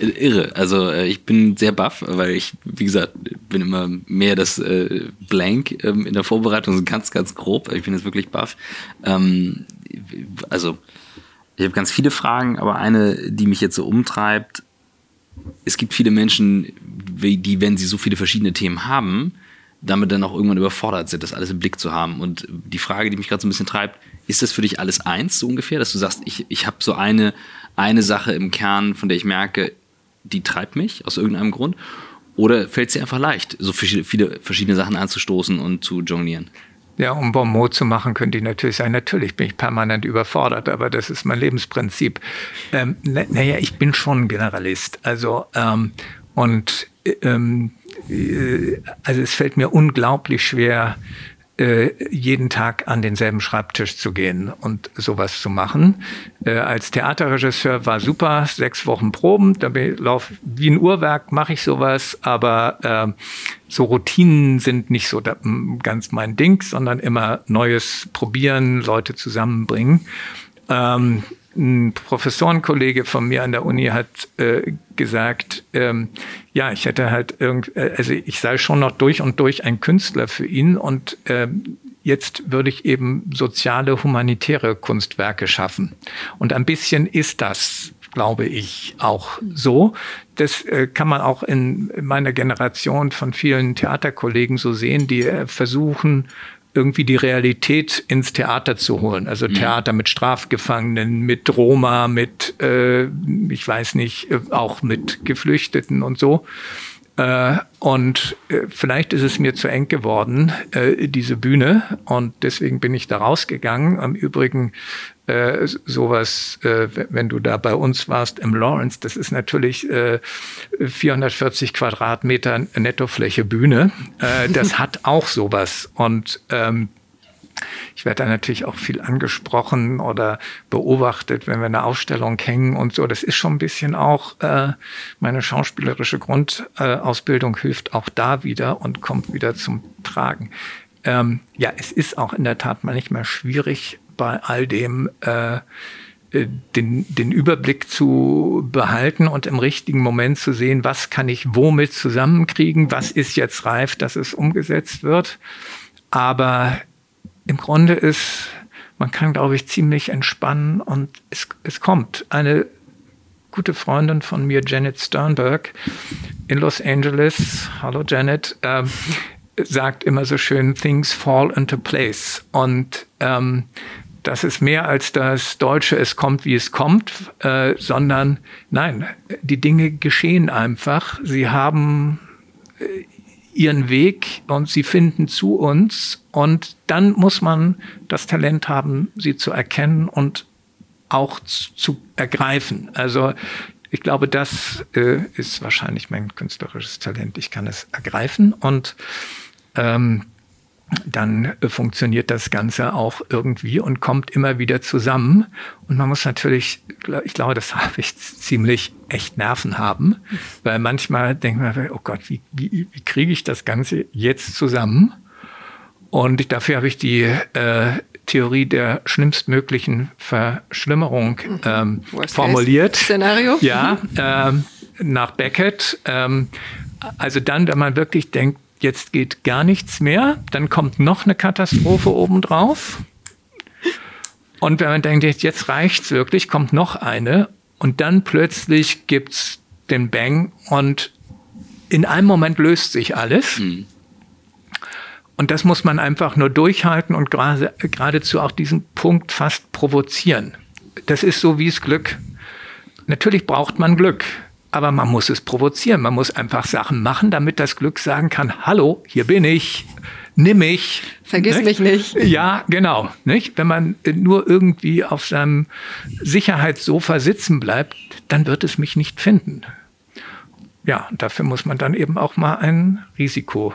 Speaker 1: Irre. Also äh, ich bin sehr baff, weil ich, wie gesagt, bin immer mehr das äh, Blank ähm, in der Vorbereitung, so ganz, ganz grob. Ich bin jetzt wirklich baff. Ähm, also ich habe ganz viele Fragen, aber eine, die mich jetzt so umtreibt, es gibt viele Menschen, die, wenn sie so viele verschiedene Themen haben, damit dann auch irgendwann überfordert sind, das alles im Blick zu haben. Und die Frage, die mich gerade so ein bisschen treibt, ist das für dich alles eins so ungefähr, dass du sagst, ich, ich habe so eine, eine Sache im Kern, von der ich merke, die treibt mich aus irgendeinem Grund? Oder fällt es dir einfach leicht, so viele, verschiedene Sachen anzustoßen und zu jonglieren?
Speaker 3: Ja, um Bonmot zu machen, könnte ich natürlich sagen, natürlich bin ich permanent überfordert, aber das ist mein Lebensprinzip. Ähm, naja, ich bin schon Generalist. Also, ähm, und ähm, äh, also es fällt mir unglaublich schwer, äh, jeden Tag an denselben Schreibtisch zu gehen und sowas zu machen. Äh, als Theaterregisseur war super, sechs Wochen Proben, da lauf wie ein Uhrwerk mache ich sowas, aber äh, so Routinen sind nicht so ganz mein Ding, sondern immer Neues probieren, Leute zusammenbringen. Ähm, ein Professorenkollege von mir an der Uni hat äh, gesagt, ähm, ja, ich hätte halt irgend, äh, also ich sei schon noch durch und durch ein Künstler für ihn und äh, jetzt würde ich eben soziale, humanitäre Kunstwerke schaffen. Und ein bisschen ist das glaube ich, auch so. Das äh, kann man auch in meiner Generation von vielen Theaterkollegen so sehen, die äh, versuchen, irgendwie die Realität ins Theater zu holen. Also mhm. Theater mit Strafgefangenen, mit Roma, mit, äh, ich weiß nicht, äh, auch mit Geflüchteten und so. Äh, und äh, vielleicht ist es mir zu eng geworden, äh, diese Bühne. Und deswegen bin ich da rausgegangen. Im Übrigen äh, sowas, äh, wenn du da bei uns warst im Lawrence, das ist natürlich äh, 440 Quadratmeter Nettofläche Bühne. Äh, das hat [LAUGHS] auch sowas. Und ähm, ich werde da natürlich auch viel angesprochen oder beobachtet, wenn wir eine Ausstellung hängen und so. Das ist schon ein bisschen auch äh, meine schauspielerische Grundausbildung äh, hilft auch da wieder und kommt wieder zum Tragen. Ähm, ja, es ist auch in der Tat manchmal schwierig, bei all dem äh, äh, den, den Überblick zu behalten und im richtigen Moment zu sehen, was kann ich womit zusammenkriegen, was ist jetzt reif, dass es umgesetzt wird. Aber im Grunde ist, man kann, glaube ich, ziemlich entspannen und es, es kommt. Eine gute Freundin von mir, Janet Sternberg, in Los Angeles, hallo Janet, äh, sagt immer so schön, things fall into place. Und ähm, das ist mehr als das deutsche Es kommt, wie es kommt, äh, sondern nein, die Dinge geschehen einfach. Sie haben äh, ihren Weg und sie finden zu uns und dann muss man das Talent haben, sie zu erkennen und auch zu, zu ergreifen. Also ich glaube, das äh, ist wahrscheinlich mein künstlerisches Talent. Ich kann es ergreifen und ähm, dann funktioniert das Ganze auch irgendwie und kommt immer wieder zusammen. Und man muss natürlich, ich glaube, das [LAUGHS] habe ich ziemlich echt Nerven haben, weil manchmal denkt man, oh Gott, wie, wie, wie kriege ich das Ganze jetzt zusammen? Und dafür habe ich die äh, Theorie der schlimmstmöglichen Verschlimmerung mhm. ähm, formuliert.
Speaker 2: Szenario.
Speaker 3: Ja, ähm, nach Beckett. Ähm, also dann, wenn man wirklich denkt, jetzt geht gar nichts mehr, dann kommt noch eine Katastrophe obendrauf. Und wenn man denkt, jetzt reicht's wirklich, kommt noch eine und dann plötzlich gibt's den Bang und in einem Moment löst sich alles. Mhm. Und das muss man einfach nur durchhalten und gerade, geradezu auch diesen Punkt fast provozieren. Das ist so wie es Glück. Natürlich braucht man Glück. Aber man muss es provozieren. Man muss einfach Sachen machen, damit das Glück sagen kann, hallo, hier bin ich, nimm mich.
Speaker 2: Vergiss nicht? mich nicht.
Speaker 3: Ja, genau. Nicht? Wenn man nur irgendwie auf seinem Sicherheitssofa sitzen bleibt, dann wird es mich nicht finden. Ja, dafür muss man dann eben auch mal ein Risiko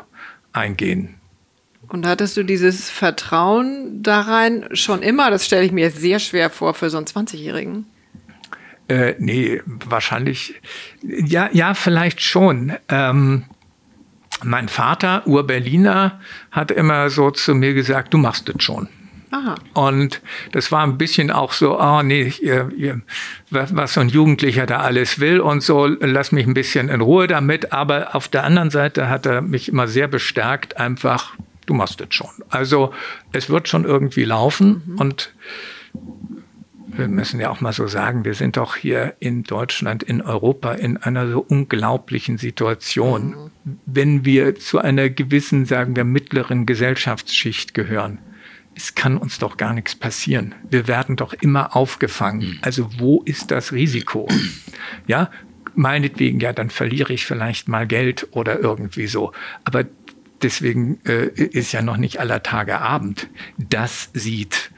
Speaker 3: eingehen.
Speaker 2: Und hattest du dieses Vertrauen da rein schon immer? Das stelle ich mir sehr schwer vor für so einen 20-Jährigen.
Speaker 3: Äh, nee, wahrscheinlich. Ja, ja, vielleicht schon. Ähm, Mein Vater, Ur-Berliner, hat immer so zu mir gesagt, du machst es schon. Aha. Und das war ein bisschen auch so, oh nee, ihr, ihr, was so ein Jugendlicher da alles will und so, lass mich ein bisschen in Ruhe damit. Aber auf der anderen Seite hat er mich immer sehr bestärkt, einfach, du machst es schon. Also es wird schon irgendwie laufen mhm. und wir müssen ja auch mal so sagen, wir sind doch hier in Deutschland, in Europa in einer so unglaublichen Situation. Mhm. Wenn wir zu einer gewissen, sagen wir, mittleren Gesellschaftsschicht gehören, es kann uns doch gar nichts passieren. Wir werden doch immer aufgefangen. Mhm. Also wo ist das Risiko? [CLEARS THROAT] Ja, meinetwegen, ja, dann verliere ich vielleicht mal Geld oder irgendwie so. Aber deswegen äh, ist ja noch nicht aller Tage Abend. Das sieht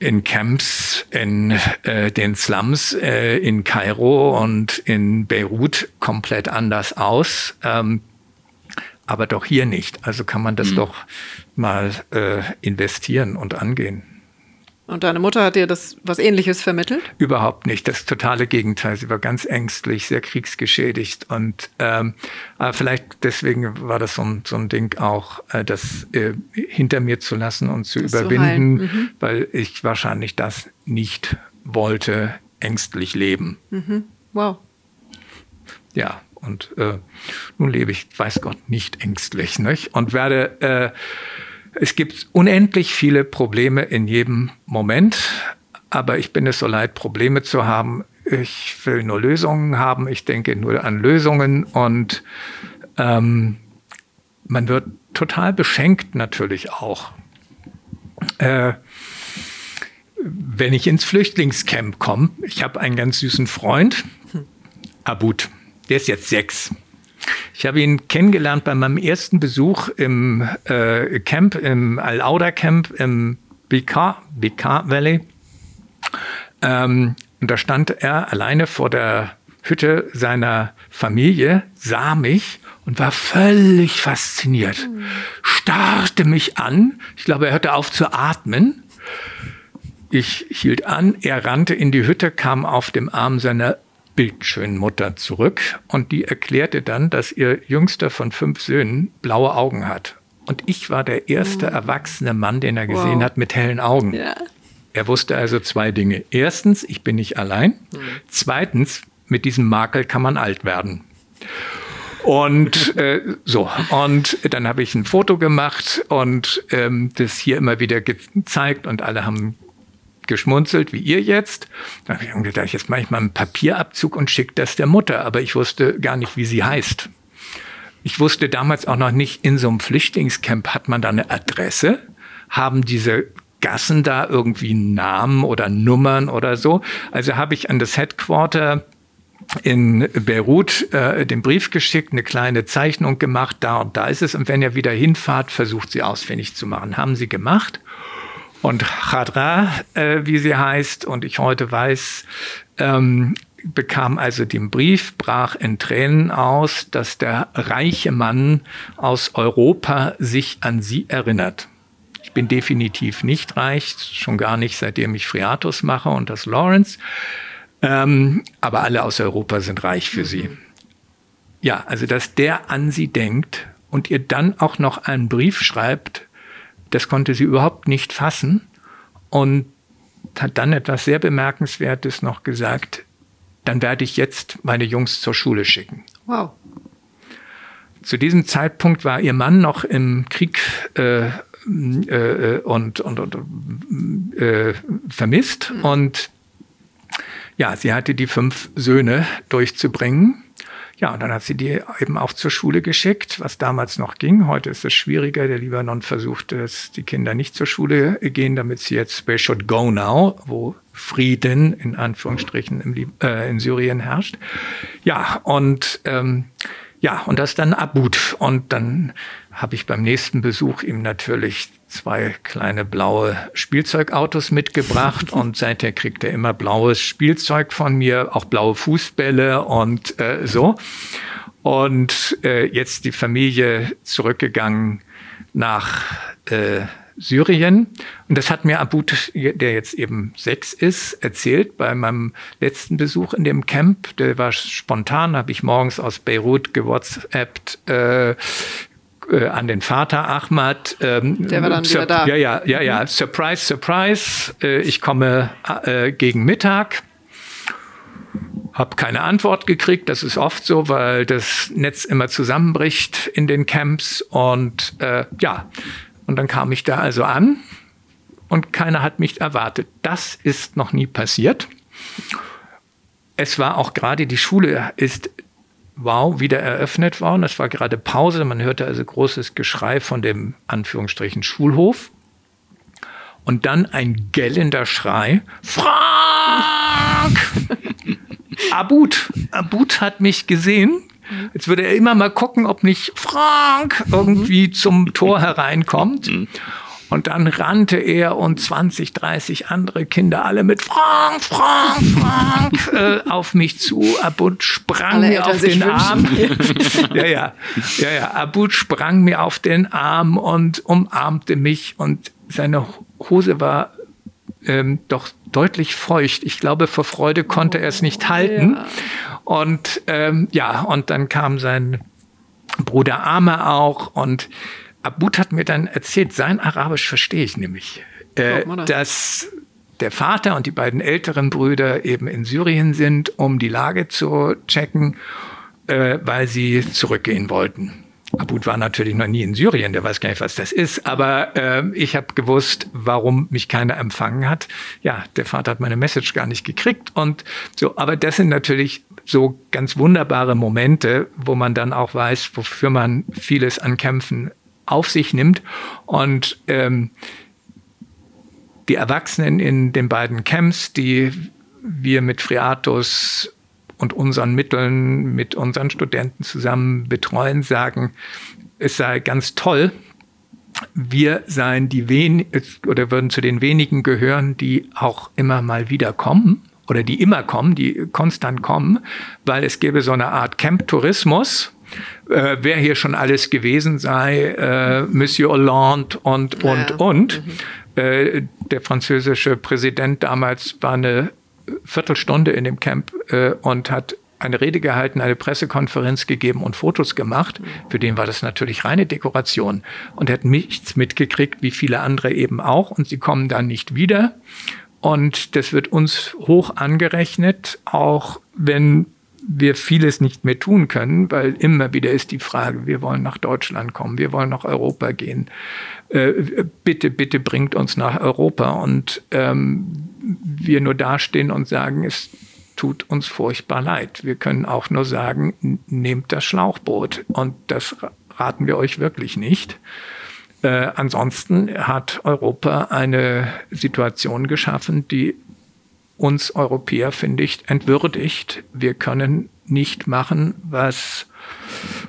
Speaker 3: in Camps, in äh, den Slums äh, in Kairo und in Beirut komplett anders aus. Ähm, aber doch hier nicht. Also kann man das mhm. doch mal äh, investieren und angehen.
Speaker 2: Und deine Mutter hat dir das was Ähnliches vermittelt?
Speaker 3: Überhaupt nicht. Das totale Gegenteil. Sie war ganz ängstlich, sehr kriegsgeschädigt und ähm, aber vielleicht deswegen war das so ein, so ein Ding auch, äh, das äh, hinter mir zu lassen und zu das überwinden, zu mhm. weil ich wahrscheinlich das nicht wollte, ängstlich leben.
Speaker 2: Mhm. Wow.
Speaker 3: Ja, und äh, nun lebe ich, weiß Gott, nicht ängstlich nicht? und werde äh, es gibt unendlich viele Probleme in jedem Moment, aber ich bin es so leid, Probleme zu haben. Ich will nur Lösungen haben, ich denke nur an Lösungen und ähm, man wird total beschenkt natürlich auch. Äh, wenn ich ins Flüchtlingscamp komme, ich habe einen ganz süßen Freund, Abud, der ist jetzt sechs. Ich habe ihn kennengelernt bei meinem ersten Besuch im äh, Camp, im Al-Auda Camp im BK, BK Valley. Ähm, und da stand er alleine vor der Hütte seiner Familie, sah mich und war völlig fasziniert. Starrte mich an. Ich glaube, er hörte auf zu atmen. Ich hielt an, er rannte in die Hütte, kam auf dem Arm seiner bildschönen Mutter zurück und die erklärte dann, dass ihr jüngster von fünf Söhnen blaue Augen hat. Und ich war der erste wow. erwachsene Mann, den er gesehen wow. hat mit hellen Augen. Ja. Er wusste also zwei Dinge. Erstens, ich bin nicht allein. Mhm. Zweitens, mit diesem Makel kann man alt werden. Und äh, so, und dann habe ich ein Foto gemacht und ähm, das hier immer wieder gezeigt und alle haben geschmunzelt, wie ihr jetzt. Da habe ich gedacht, jetzt mache ich mal einen Papierabzug und schicke das der Mutter. Aber ich wusste gar nicht, wie sie heißt. Ich wusste damals auch noch nicht, in so einem Flüchtlingscamp hat man da eine Adresse? Haben diese Gassen da irgendwie Namen oder Nummern oder so? Also habe ich an das Headquarter in Beirut äh, den Brief geschickt, eine kleine Zeichnung gemacht, da und da ist es. Und wenn ihr wieder hinfahrt, versucht sie ausfindig zu machen. Haben sie gemacht. Und Khadra, äh, wie sie heißt, und ich heute weiß, ähm, bekam also den Brief, brach in Tränen aus, dass der reiche Mann aus Europa sich an sie erinnert. Ich bin definitiv nicht reich, schon gar nicht seitdem ich Friatus mache und das Lawrence. Ähm, aber alle aus Europa sind reich für sie. Ja, also dass der an sie denkt und ihr dann auch noch einen Brief schreibt, das konnte sie überhaupt nicht fassen und hat dann etwas sehr Bemerkenswertes noch gesagt, dann werde ich jetzt meine Jungs zur Schule schicken.
Speaker 2: Wow.
Speaker 3: Zu diesem Zeitpunkt war ihr Mann noch im Krieg äh, äh, und, und, und äh, vermisst. Mhm. Und ja, sie hatte die fünf Söhne durchzubringen. Ja, und dann hat sie die eben auch zur Schule geschickt, was damals noch ging. Heute ist es schwieriger. Der Libanon versucht, dass die Kinder nicht zur Schule gehen, damit sie jetzt they should go now, wo Frieden in Anführungsstrichen im, äh, in Syrien herrscht. Ja, und ähm, ja, und das dann Abut. Und dann habe ich beim nächsten Besuch ihm natürlich zwei kleine blaue Spielzeugautos mitgebracht [LAUGHS] und seither kriegt er immer blaues Spielzeug von mir, auch blaue Fußbälle und äh, so. Und äh, jetzt die Familie zurückgegangen nach äh, Syrien. Und das hat mir Abud, der jetzt eben sechs ist, erzählt bei meinem letzten Besuch in dem Camp. Der war spontan, habe ich morgens aus Beirut gewhatsappt. Äh, äh, an den Vater Ahmad.
Speaker 2: Ähm, der war dann wieder da.
Speaker 3: Ja, ja, ja, ja. Mhm. Surprise, surprise. Äh, ich komme äh, gegen Mittag. Hab keine Antwort gekriegt. Das ist oft so, weil das Netz immer zusammenbricht in den Camps. Und äh, ja, und dann kam ich da also an und keiner hat mich erwartet. Das ist noch nie passiert. Es war auch gerade die Schule ist wow wieder eröffnet worden. Es war gerade Pause. Man hörte also großes Geschrei von dem Anführungsstrichen Schulhof. Und dann ein gellender Schrei. Frank! [LAUGHS] Abut. Abut hat mich gesehen. Jetzt würde er immer mal gucken, ob nicht Frank irgendwie zum Tor [LAUGHS] hereinkommt. Und dann rannte er und 20, 30 andere Kinder alle mit Frank, Frank, Frank [LAUGHS] äh, auf mich zu. Abud sprang alle mir auf den Arm. [LAUGHS] ja, ja, ja, ja. Abud sprang mir auf den Arm und umarmte mich und seine Hose war ähm, doch deutlich feucht. Ich glaube, vor Freude konnte er es nicht halten. Ja. Und ähm, ja, und dann kam sein Bruder Arme auch und Abud hat mir dann erzählt, sein Arabisch verstehe ich nämlich, äh, dass der Vater und die beiden älteren Brüder eben in Syrien sind, um die Lage zu checken, äh, weil sie zurückgehen wollten. Abud war natürlich noch nie in Syrien, der weiß gar nicht, was das ist, aber äh, ich habe gewusst, warum mich keiner empfangen hat. Ja, der Vater hat meine Message gar nicht gekriegt und so, aber das sind natürlich so ganz wunderbare Momente, wo man dann auch weiß, wofür man vieles an Kämpfen auf sich nimmt. Und ähm, die Erwachsenen in den beiden Camps, die wir mit Friatus und unseren Mitteln, mit unseren Studenten zusammen betreuen, sagen, es sei ganz toll, wir seien die wen oder würden zu den wenigen gehören, die auch immer mal wieder kommen oder die immer kommen, die konstant kommen, weil es gäbe so eine Art Camp-Tourismus, äh, wer hier schon alles gewesen sei, äh, Monsieur Hollande und, und, ja. und. Mhm. Äh, der französische Präsident damals war eine Viertelstunde in dem Camp äh, und hat eine Rede gehalten, eine Pressekonferenz gegeben und Fotos gemacht. Für den war das natürlich reine Dekoration. Und er hat nichts mitgekriegt, wie viele andere eben auch. Und sie kommen dann nicht wieder. Und das wird uns hoch angerechnet, auch wenn wir vieles nicht mehr tun können, weil immer wieder ist die Frage, wir wollen nach Deutschland kommen, wir wollen nach Europa gehen. Äh, bitte, bitte bringt uns nach Europa. Und ähm, wir nur dastehen und sagen, es tut uns furchtbar leid. Wir können auch nur sagen, nehmt das Schlauchboot. Und das raten wir euch wirklich nicht. Äh, ansonsten hat Europa eine Situation geschaffen, die uns Europäer, finde ich, entwürdigt. Wir können nicht machen, was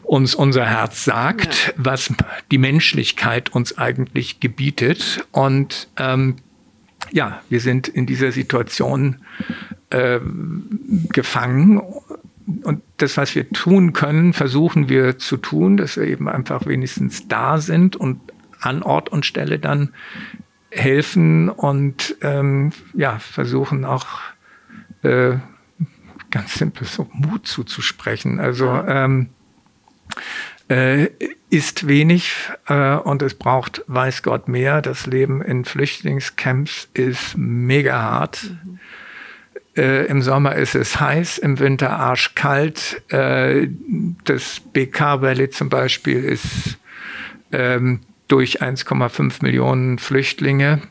Speaker 3: uns unser Herz sagt, ja. was die Menschlichkeit uns eigentlich gebietet. Und ähm, ja, wir sind in dieser Situation äh, gefangen. Und das, was wir tun können, versuchen wir zu tun, dass wir eben einfach wenigstens da sind und an Ort und Stelle dann helfen und ähm, ja, versuchen auch äh, ganz simpel so Mut zuzusprechen. Also ähm, äh, ist wenig äh, und es braucht, weiß Gott, mehr. Das Leben in Flüchtlingscamps ist mega hart. Mhm. Äh, Im Sommer ist es heiß, im Winter arschkalt. Äh, das BK Valley zum Beispiel ist ähm, durch 1,5 Millionen Flüchtlinge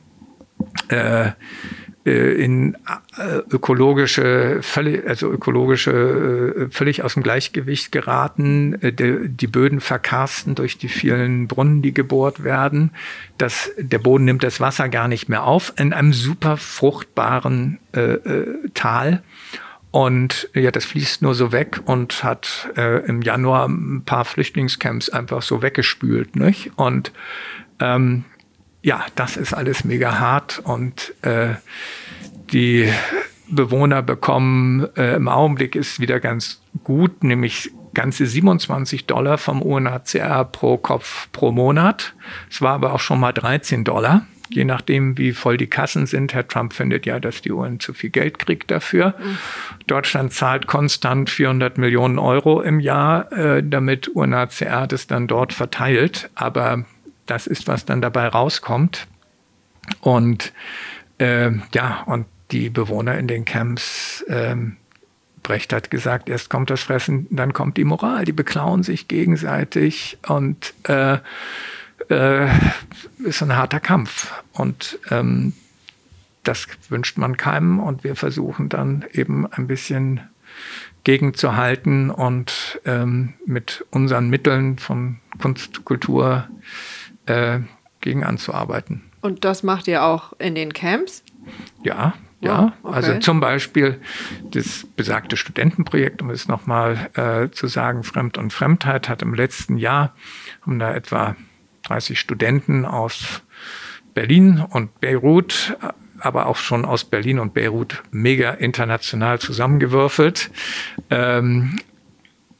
Speaker 3: äh, äh, in äh, ökologische, völlig, also ökologische, äh, völlig aus dem Gleichgewicht geraten, die Böden verkarsten durch die vielen Brunnen, die gebohrt werden. Das, der Boden nimmt das Wasser gar nicht mehr auf in einem super fruchtbaren äh, Tal. Und ja, das fließt nur so weg und hat äh, im Januar ein paar Flüchtlingscamps einfach so weggespült. Nicht? Und ähm, ja, das ist alles mega hart und äh, die Bewohner bekommen, äh, im Augenblick ist wieder ganz gut, nämlich ganze 27 Dollar vom UNHCR pro Kopf pro Monat. Es war aber auch schon mal 13 Dollar je nachdem, wie voll die Kassen sind. Herr Trump findet ja, dass die UN zu viel Geld kriegt dafür. Mhm. Deutschland zahlt konstant 400 Millionen Euro im Jahr, äh, damit UNHCR das dann dort verteilt. Aber das ist, was dann dabei rauskommt. Und äh, ja, und die Bewohner in den Camps, äh, Brecht hat gesagt, erst kommt das Fressen, dann kommt die Moral. Die beklauen sich gegenseitig und äh, äh, ist ein harter Kampf. Und ähm, das wünscht man keinem. Und wir versuchen dann eben ein bisschen gegenzuhalten und ähm, mit unseren Mitteln von Kunst, Kultur äh, gegen anzuarbeiten.
Speaker 2: Und das macht ihr auch in den Camps?
Speaker 3: Ja, ja. Oh, okay. Also zum Beispiel das besagte Studentenprojekt, um es nochmal äh, zu sagen, Fremd und Fremdheit hat im letzten Jahr, haben da etwa 30 Studenten aus Berlin und Beirut, aber auch schon aus Berlin und Beirut mega international zusammengewürfelt. Ähm,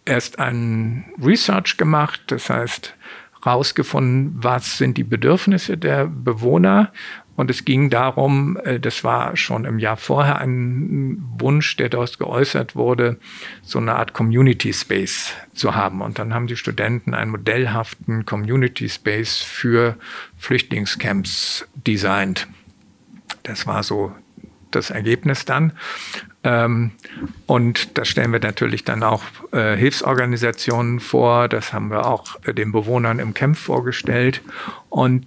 Speaker 3: erst ein Research gemacht, das heißt rausgefunden, was sind die Bedürfnisse der Bewohner und es ging darum, äh, das war schon im Jahr vorher ein Wunsch, der dort geäußert wurde, so eine Art Community Space zu haben. Und dann haben die Studenten einen modellhaften Community Space für Flüchtlingscamps designt. Das war so das Ergebnis dann. Ähm, und da stellen wir natürlich dann auch äh, Hilfsorganisationen vor. Das haben wir auch äh, den Bewohnern im Camp vorgestellt. Und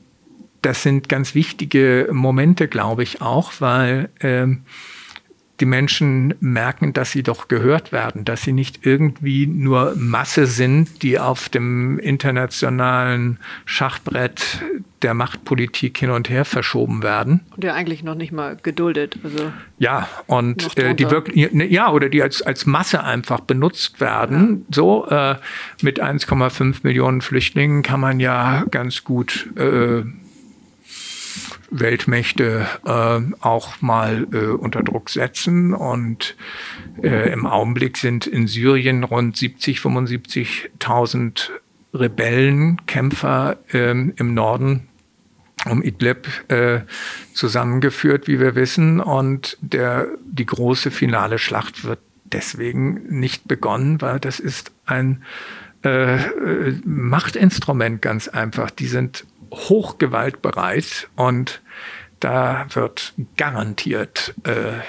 Speaker 3: das sind ganz wichtige Momente, glaube ich auch, weil ähm, die Menschen merken, dass sie doch gehört werden, dass sie nicht irgendwie nur Masse sind, die auf dem internationalen Schachbrett der Machtpolitik hin und her verschoben werden.
Speaker 2: Und ja eigentlich noch nicht mal geduldet. Also
Speaker 3: ja, und äh, die wirklich, ja, oder die als, als Masse einfach benutzt werden. Ja. So, äh, mit 1,5 Millionen Flüchtlingen kann man ja ganz gut äh, Weltmächte äh, auch mal äh, unter Druck setzen. Und äh, im Augenblick sind in Syrien rund 70, 75.000 Rebellenkämpfer im Norden um Idlib äh, zusammengeführt, wie wir wissen. Und der, die große finale Schlacht wird deswegen nicht begonnen, weil das ist ein äh, äh Machtinstrument ganz einfach. Die sind hochgewaltbereit und da wird garantiert äh,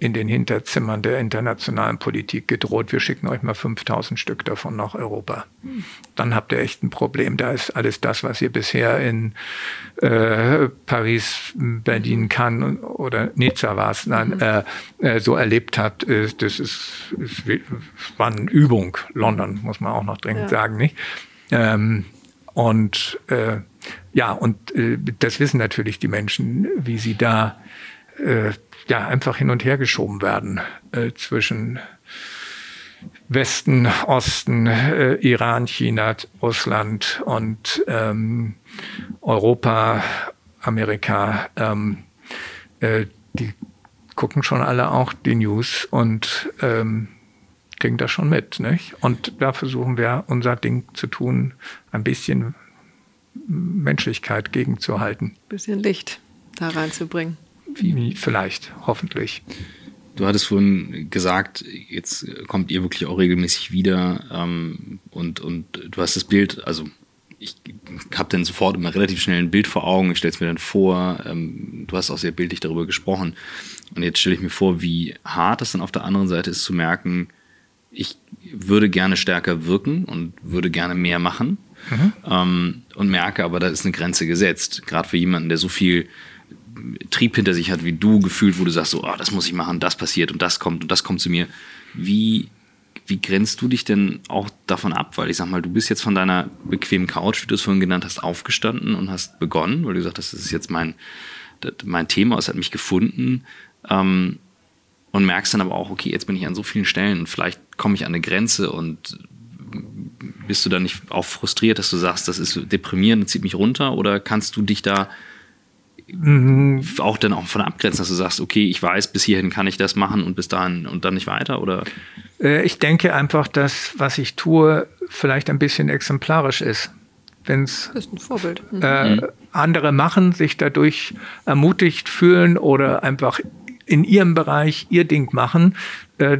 Speaker 3: in den Hinterzimmern der internationalen Politik gedroht, wir schicken euch mal 5000 Stück davon nach Europa. Dann habt ihr echt ein Problem. Da ist alles das, was ihr bisher in äh, Paris, Berlin, Cannes oder Nizza war es, nein, mhm. äh, äh, so erlebt habt, ist, das ist, ist, war eine Übung. London, muss man auch noch dringend ja. sagen, nicht? Ähm, und äh, ja, und äh, das wissen natürlich die Menschen, wie sie da äh, ja einfach hin und her geschoben werden äh, zwischen Westen, Osten, äh, Iran, China, Russland und ähm, Europa, Amerika. Ähm, äh, die gucken schon alle auch die News und ähm, kriegen das schon mit. Nicht? Und da versuchen wir unser Ding zu tun, ein bisschen Menschlichkeit gegenzuhalten.
Speaker 2: Ein bisschen Licht da reinzubringen.
Speaker 3: Wie, vielleicht, hoffentlich.
Speaker 1: Du hattest vorhin gesagt, jetzt kommt ihr wirklich auch regelmäßig wieder ähm, und, und du hast das Bild, also ich habe dann sofort immer relativ schnell ein Bild vor Augen, ich stelle es mir dann vor, ähm, du hast auch sehr bildlich darüber gesprochen und jetzt stelle ich mir vor, wie hart es dann auf der anderen Seite ist zu merken, ich würde gerne stärker wirken und würde gerne mehr machen mhm. ähm, und merke aber, da ist eine Grenze gesetzt. Gerade für jemanden, der so viel Trieb hinter sich hat wie du, gefühlt, wo du sagst, so, oh, das muss ich machen, das passiert und das kommt und das kommt zu mir. Wie, wie grenzt du dich denn auch davon ab? Weil ich sag mal, du bist jetzt von deiner bequemen Couch, wie du es vorhin genannt hast, aufgestanden und hast begonnen, weil du gesagt hast, das ist jetzt mein, mein Thema, es hat mich gefunden. Ähm, und merkst dann aber auch, okay, jetzt bin ich an so vielen Stellen und vielleicht komme ich an eine Grenze und bist du dann nicht auch frustriert, dass du sagst, das ist deprimierend, zieht mich runter? Oder kannst du dich da mhm. auch dann auch von abgrenzen, dass du sagst, okay, ich weiß, bis hierhin kann ich das machen und bis dahin und dann nicht weiter? Oder?
Speaker 3: Äh, ich denke einfach, dass was ich tue, vielleicht ein bisschen exemplarisch ist. Wenn es
Speaker 2: mhm.
Speaker 3: äh, andere machen, sich dadurch ermutigt fühlen oder einfach in ihrem Bereich ihr Ding machen, äh,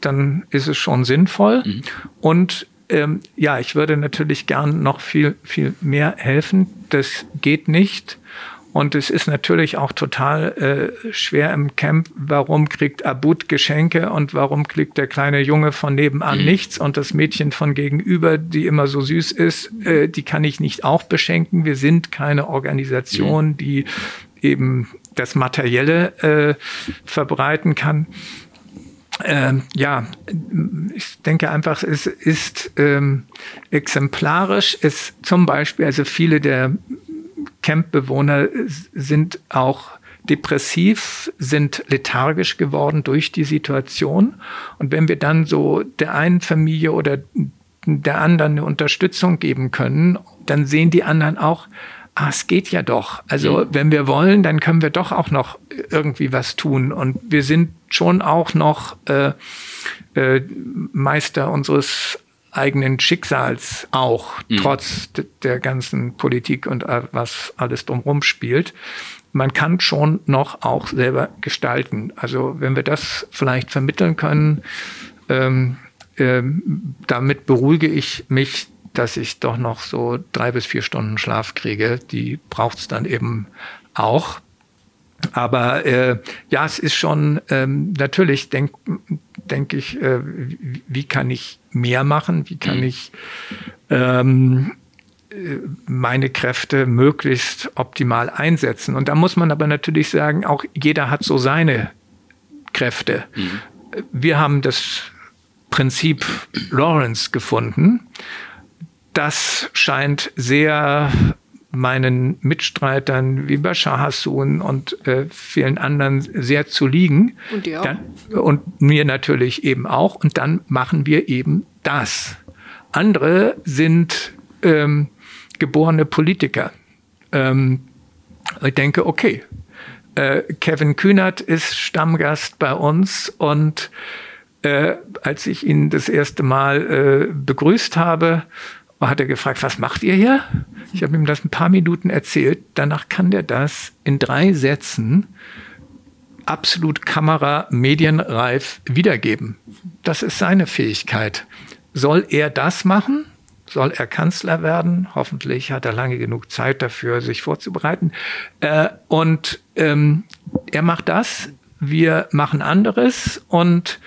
Speaker 3: dann ist es schon sinnvoll. Mhm. Und ähm, ja, ich würde natürlich gern noch viel, viel mehr helfen. Das geht nicht. Und es ist natürlich auch total äh, schwer im Camp. Warum kriegt Abud Geschenke und warum kriegt der kleine Junge von nebenan mhm. nichts und das Mädchen von gegenüber, die immer so süß ist, äh, die kann ich nicht auch beschenken. Wir sind keine Organisation, mhm. die eben das Materielle äh, verbreiten kann. Ähm, ja, ich denke einfach, es ist ähm, exemplarisch. Es zum Beispiel, also viele der Campbewohner sind auch depressiv, sind lethargisch geworden durch die Situation. Und wenn wir dann so der einen Familie oder der anderen eine Unterstützung geben können, dann sehen die anderen auch, ah, es geht ja doch. Also mhm. wenn wir wollen, dann können wir doch auch noch irgendwie was tun. Und wir sind schon auch noch äh, äh, Meister unseres eigenen Schicksals auch, mhm. trotz der ganzen Politik und äh, was alles drumherum spielt. Man kann schon noch auch selber gestalten. Also wenn wir das vielleicht vermitteln können, ähm, ähm, damit beruhige ich mich, dass ich doch noch so drei bis vier Stunden Schlaf kriege. Die braucht es dann eben auch. Aber äh, ja, es ist schon ähm, natürlich, denke denk ich, äh, wie, kann ich mehr machen? Wie kann mhm. ich ähm, äh, meine Kräfte möglichst optimal einsetzen? Und da muss man aber natürlich sagen, auch jeder hat so seine Kräfte. Mhm. Wir haben das Prinzip Lawrence gefunden. Das scheint sehr meinen Mitstreitern wie Bashar Hassun und äh, vielen anderen sehr zu liegen.
Speaker 2: Und dir auch. Dann,
Speaker 3: und mir natürlich eben auch. Und dann machen wir eben das. Andere sind ähm, geborene Politiker. Ähm, ich denke, okay, äh, Kevin Kühnert ist Stammgast bei uns und äh, als ich ihn das erste Mal äh, begrüßt habe, hat er gefragt, was macht ihr hier? Ich habe ihm das ein paar Minuten erzählt. Danach kann der das in drei Sätzen absolut kamera medienreif wiedergeben. Das ist seine Fähigkeit. Soll er das machen? Soll er Kanzler werden? Hoffentlich hat er lange genug Zeit dafür, sich vorzubereiten. Äh, und ähm, er macht das, wir machen anderes und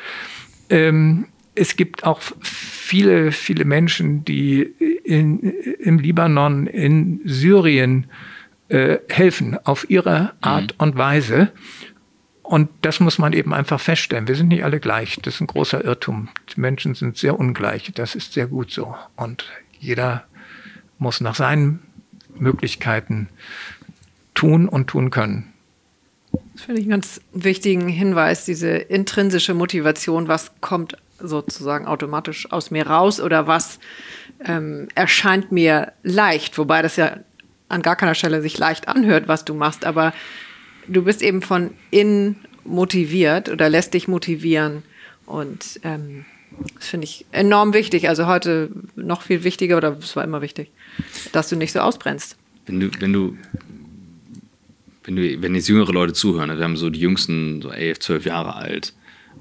Speaker 3: ähm, es gibt auch viele, viele Menschen, die in, im Libanon, in Syrien äh, helfen auf ihre Art mhm. und Weise. Und das muss man eben einfach feststellen. Wir sind nicht alle gleich. Das ist ein großer Irrtum. Die Menschen sind sehr ungleich. Das ist sehr gut so. Und jeder muss nach seinen Möglichkeiten tun und tun können.
Speaker 2: Das finde ich einen ganz wichtigen Hinweis, diese intrinsische Motivation, was kommt sozusagen automatisch aus mir raus oder was ähm, erscheint mir leicht, wobei das ja an gar keiner Stelle sich leicht anhört, was du machst, aber du bist eben von innen motiviert oder lässt dich motivieren und ähm, das finde ich enorm wichtig. Also heute noch viel wichtiger oder es war immer wichtig, dass du nicht so ausbrennst.
Speaker 1: Wenn du, wenn du, wenn du, wenn jetzt jüngere Leute zuhören, ne, wir haben so die jüngsten, so elf, zwölf Jahre alt,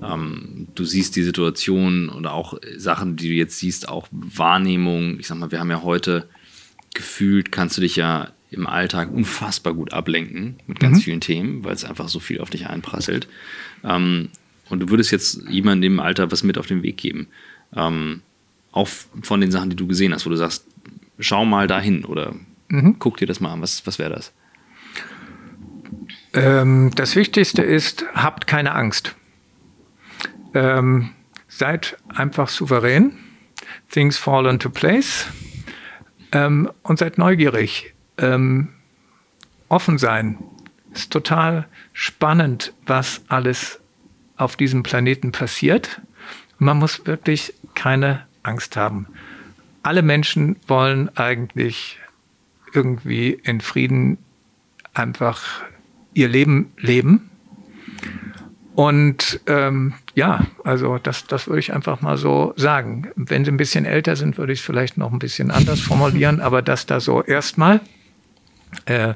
Speaker 1: ähm, du siehst die Situation oder auch Sachen, die du jetzt siehst, auch Wahrnehmung. Ich sag mal, wir haben ja heute gefühlt, kannst du dich ja im Alltag unfassbar gut ablenken mit ganz mhm. vielen Themen, weil es einfach so viel auf dich einprasselt. Ähm, und du würdest jetzt jemandem im Alter was mit auf den Weg geben. Ähm, auch von den Sachen, die du gesehen hast, wo du sagst, schau mal dahin oder mhm. guck dir das mal an. Was, was wäre das?
Speaker 3: Ähm, das Wichtigste ist, habt keine Angst. Ähm, seid einfach souverän. Things fall into place. Ähm, und seid neugierig. Ähm, offen sein. Ist total spannend, was alles auf diesem Planeten passiert. man muss wirklich keine Angst haben. Alle Menschen wollen eigentlich irgendwie in Frieden einfach ihr Leben leben. Und ähm, ja, also das, das würde ich einfach mal so sagen. Wenn sie ein bisschen älter sind, würde ich es vielleicht noch ein bisschen anders [LAUGHS] formulieren, aber das da so erstmal. Äh,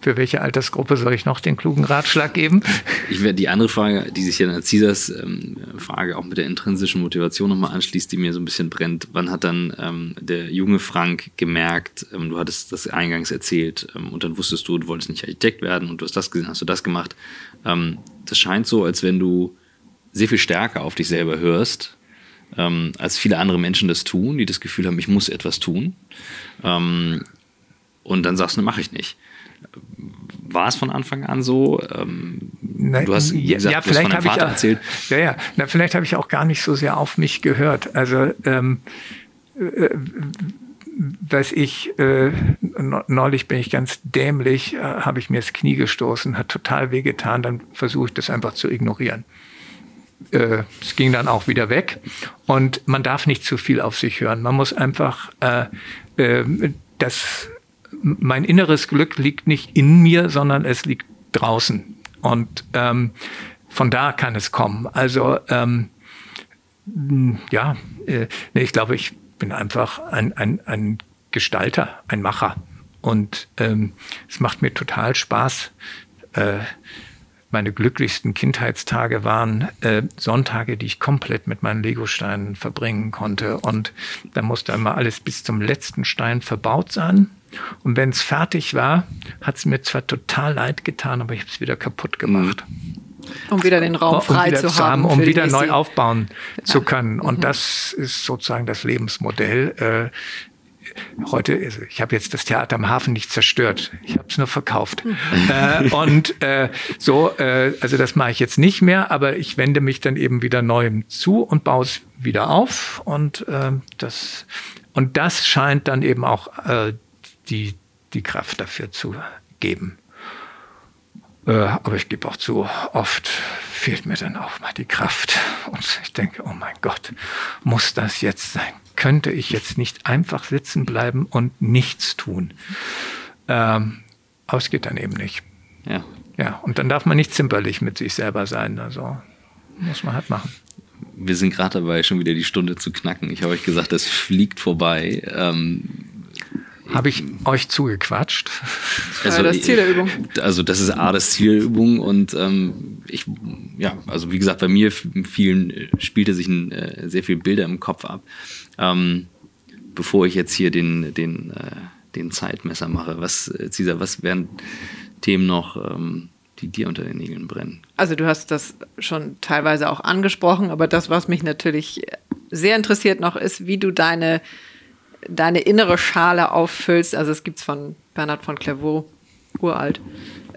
Speaker 3: für welche Altersgruppe soll ich noch den klugen Ratschlag geben?
Speaker 1: Ich werde die andere Frage, die sich ja an Caesars ähm, Frage auch mit der intrinsischen Motivation nochmal anschließt, die mir so ein bisschen brennt. Wann hat dann ähm, der junge Frank gemerkt, ähm, du hattest das eingangs erzählt ähm, und dann wusstest du, du wolltest nicht Architekt werden und du hast das gesehen, hast du das gemacht. Ähm, das scheint so, als wenn du sehr viel stärker auf dich selber hörst, ähm, als viele andere Menschen das tun, die das Gefühl haben, ich muss etwas tun. und dann sagst du, mache ich nicht. War es von Anfang an so? Ähm,
Speaker 3: Na, du hast, ja, gesagt, ja, vielleicht habe ich auch, erzählt. Ja, ja. Na, vielleicht habe ich auch gar nicht so sehr auf mich gehört. Also ähm, äh, weiß ich, äh, neulich bin ich ganz dämlich, äh, habe ich mir das Knie gestoßen, hat total wehgetan, dann versuche ich das einfach zu ignorieren. Äh, es ging dann auch wieder weg und man darf nicht zu viel auf sich hören. Man muss einfach äh, äh, das mein inneres Glück liegt nicht in mir, sondern es liegt draußen. Und ähm, von da kann es kommen. Also ähm, ja, äh, nee, ich glaube, ich bin einfach ein, ein, ein Gestalter, ein Macher. Und ähm, es macht mir total Spaß. Äh, meine glücklichsten Kindheitstage waren äh, Sonntage, die ich komplett mit meinen Legosteinen verbringen konnte. Und da musste immer alles bis zum letzten Stein verbaut sein. Und wenn es fertig war, hat es mir zwar total leid getan, aber ich habe es wieder kaputt gemacht.
Speaker 2: Um wieder den Raum frei um zu, haben,
Speaker 3: um wieder neu aufbauen ja. zu können. Und mhm. das ist sozusagen das Lebensmodell. Äh, heute, ich habe jetzt das Theater am Hafen nicht zerstört, ich habe es nur verkauft. Äh, und äh, so, äh, also das mache ich jetzt nicht mehr, aber ich wende mich dann eben wieder neuem zu und baue es wieder auf. Und äh, das und das scheint dann eben auch äh, die, die Kraft dafür zu geben. Äh, aber ich gebe auch zu, oft fehlt mir dann auch mal die Kraft. Und ich denke, oh mein Gott, muss das jetzt sein? Könnte ich jetzt nicht einfach sitzen bleiben und nichts tun? Ähm, aber es geht dann eben nicht. Ja. Ja, und dann darf man nicht zimperlich mit sich selber sein. Also muss man halt machen.
Speaker 1: Wir sind gerade dabei, schon wieder die Stunde zu knacken. Ich habe euch gesagt, es fliegt vorbei. Ähm,
Speaker 3: habe ich euch zugequatscht? [LAUGHS]
Speaker 1: Also, das Ziel der Übung. Also das ist A, das Ziel der Übung und ähm, ich, ja, also wie gesagt, bei mir vielen spielte sich ein, äh, sehr viel Bilder im Kopf ab. Ähm, bevor ich jetzt hier den, den, äh, den Zeitmesser mache, was, äh, Cesar, was wären Themen noch, ähm, die dir unter den Nägeln brennen?
Speaker 2: Also du hast das schon teilweise auch angesprochen, aber das, was mich natürlich sehr interessiert noch, ist, wie du deine deine innere Schale auffüllst. Also es gibt es von Bernhard von Clairvaux, uralt.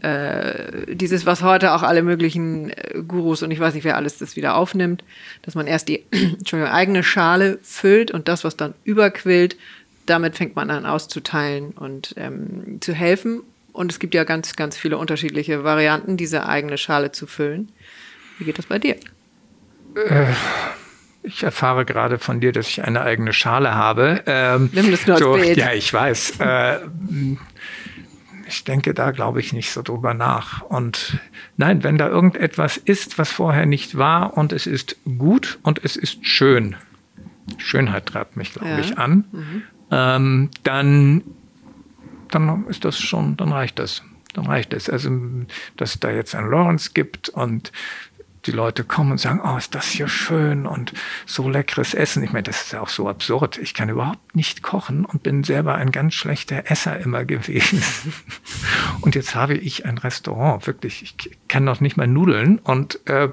Speaker 2: Äh, dieses, was heute auch alle möglichen äh, Gurus und ich weiß nicht, wer alles das wieder aufnimmt, dass man erst die [CLEARS THROAT] Entschuldigung, eigene Schale füllt und das, was dann überquillt, damit fängt man an auszuteilen und ähm, zu helfen. Und es gibt ja ganz, ganz viele unterschiedliche Varianten, diese eigene Schale zu füllen. Wie geht das bei dir?
Speaker 3: Äh ich erfahre gerade von dir, dass ich eine eigene Schale habe.
Speaker 2: Ähm, Nimm das nur so, Bild.
Speaker 3: Ja, ich weiß. Äh, ich denke da, glaube ich, nicht so drüber nach. Und nein, wenn da irgendetwas ist, was vorher nicht war und es ist gut und es ist schön, Schönheit treibt mich, glaube ja. ich, an, mhm. ähm, dann, dann ist das schon, dann reicht das. Dann reicht es. Also, dass es da jetzt ein Lawrence gibt und die Leute kommen und sagen, oh, ist das hier schön und so leckeres Essen. Ich meine, das ist ja auch so absurd. Ich kann überhaupt nicht kochen und bin selber ein ganz schlechter Esser immer gewesen. [LAUGHS] und jetzt habe ich ein Restaurant, wirklich. Ich kann noch nicht mal Nudeln und äh,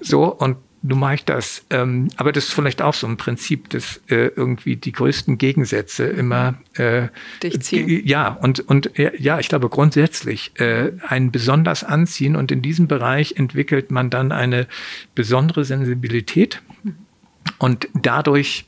Speaker 3: so und nun mache ich das. Ähm, aber das ist vielleicht auch so ein Prinzip, dass äh, irgendwie die größten Gegensätze immer
Speaker 2: äh, dich ziehen.
Speaker 3: Ja, und, und ja, ich glaube grundsätzlich äh, einen besonders anziehen und in diesem Bereich entwickelt man dann eine besondere Sensibilität und dadurch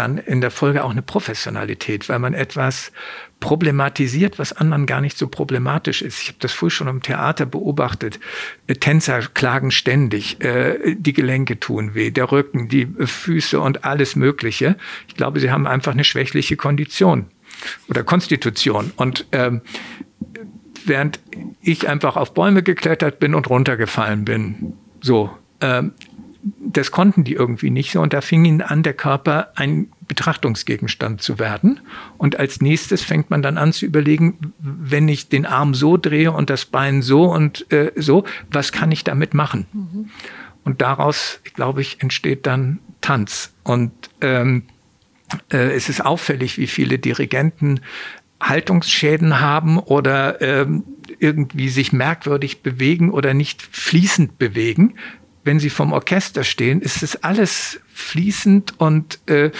Speaker 3: dann in der Folge auch eine Professionalität, weil man etwas problematisiert, was anderen gar nicht so problematisch ist. Ich habe das früh schon im Theater beobachtet. Äh, Tänzer klagen ständig, äh, die Gelenke tun weh, der Rücken, die Füße und alles Mögliche. Ich glaube, sie haben einfach eine schwächliche Kondition oder Konstitution. Und ähm, während ich einfach auf Bäume geklettert bin und runtergefallen bin, So, ähm, das konnten die irgendwie nicht so und da fing ihnen an, der Körper ein Betrachtungsgegenstand zu werden. Und als nächstes fängt man dann an zu überlegen, wenn ich den Arm so drehe und das Bein so und äh, so, was kann ich damit machen? Mhm. Und daraus, glaube ich, entsteht dann Tanz. Und ähm, äh, es ist auffällig, wie viele Dirigenten Haltungsschäden haben oder ähm, irgendwie sich merkwürdig bewegen oder nicht fließend bewegen. Wenn sie vom Orchester stehen, ist es alles fließend und äh,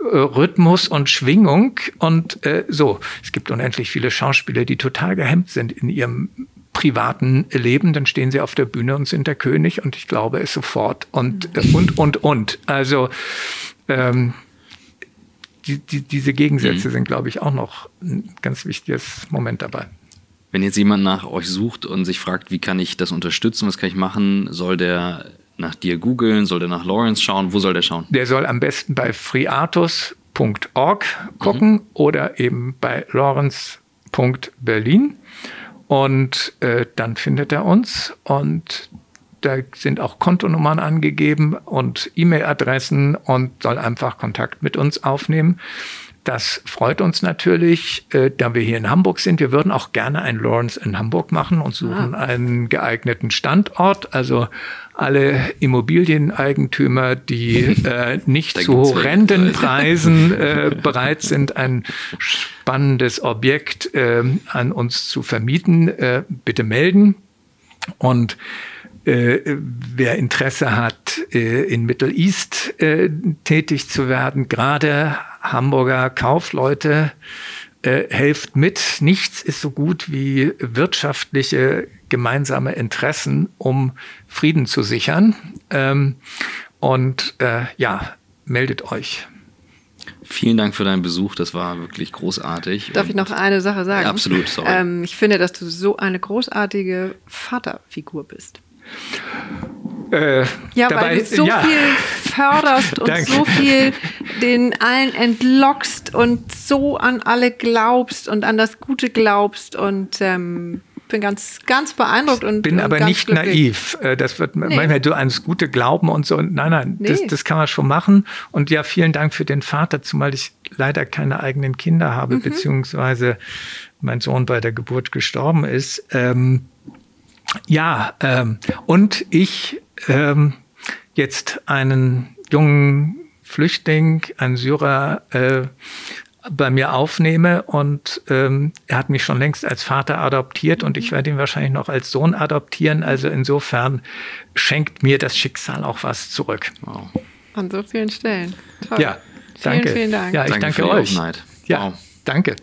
Speaker 3: Rhythmus und Schwingung und äh, so. Es gibt unendlich viele Schauspieler, die total gehemmt sind in ihrem privaten Leben, dann stehen sie auf der Bühne und sind der König und ich glaube es sofort und äh, und und und. Also ähm, die, die, diese Gegensätze mhm. sind, glaube ich, auch noch ein ganz wichtiges Moment dabei.
Speaker 1: Wenn jetzt jemand nach euch sucht und sich fragt, wie kann ich das unterstützen, was kann ich machen, soll der nach dir googeln, soll der nach Lawrence schauen, wo soll der schauen?
Speaker 3: Der soll am besten bei freatus.org gucken mhm. oder eben bei lawrence.berlin und äh, dann findet er uns und da sind auch Kontonummern angegeben und E-Mail-Adressen und soll einfach Kontakt mit uns aufnehmen. Das freut uns natürlich, äh, da wir hier in Hamburg sind. Wir würden auch gerne ein Lawrence in Hamburg machen und suchen ah. einen geeigneten Standort. Also alle Immobilieneigentümer, die [LAUGHS] äh, nicht zu Rentenpreisen [LAUGHS] äh, bereit sind, ein spannendes Objekt äh, an uns zu vermieten, äh, bitte melden. Und äh, wer Interesse hat, äh, in Middle East äh, tätig zu werden, gerade Hamburger Kaufleute, äh, helft mit. Nichts ist so gut wie wirtschaftliche gemeinsame Interessen, um Frieden zu sichern. Ähm, und äh, ja, meldet euch.
Speaker 1: Vielen Dank für deinen Besuch, das war wirklich großartig.
Speaker 2: Darf ich noch eine Sache sagen?
Speaker 1: Ja, absolut, sorry.
Speaker 2: Ähm, ich finde, dass du so eine großartige Vaterfigur bist. Äh, ja, dabei, weil du so ja. viel förderst und so viel den allen entlockst und so an alle glaubst und an das Gute glaubst und ähm, bin ganz, ganz beeindruckt und
Speaker 3: bin
Speaker 2: und
Speaker 3: aber nicht glücklich. naiv. Äh, das wird nee. manchmal so ans Gute glauben und so. Nein, nein, nee. das, das kann man schon machen. Und ja, vielen Dank für den Vater, zumal ich leider keine eigenen Kinder habe, mhm. beziehungsweise mein Sohn bei der Geburt gestorben ist. Ähm, ja, ähm, und ich ähm, jetzt einen jungen Flüchtling, einen Syrer, äh, bei mir aufnehme und ähm, er hat mich schon längst als Vater adoptiert und ich mhm. werde ihn wahrscheinlich noch als Sohn adoptieren. Also insofern schenkt mir das Schicksal auch was zurück.
Speaker 2: Wow. An so vielen Stellen.
Speaker 3: Toll. Ja, danke.
Speaker 2: Vielen, vielen Dank.
Speaker 3: Ja, ich danke, danke euch. Ja, wow. danke.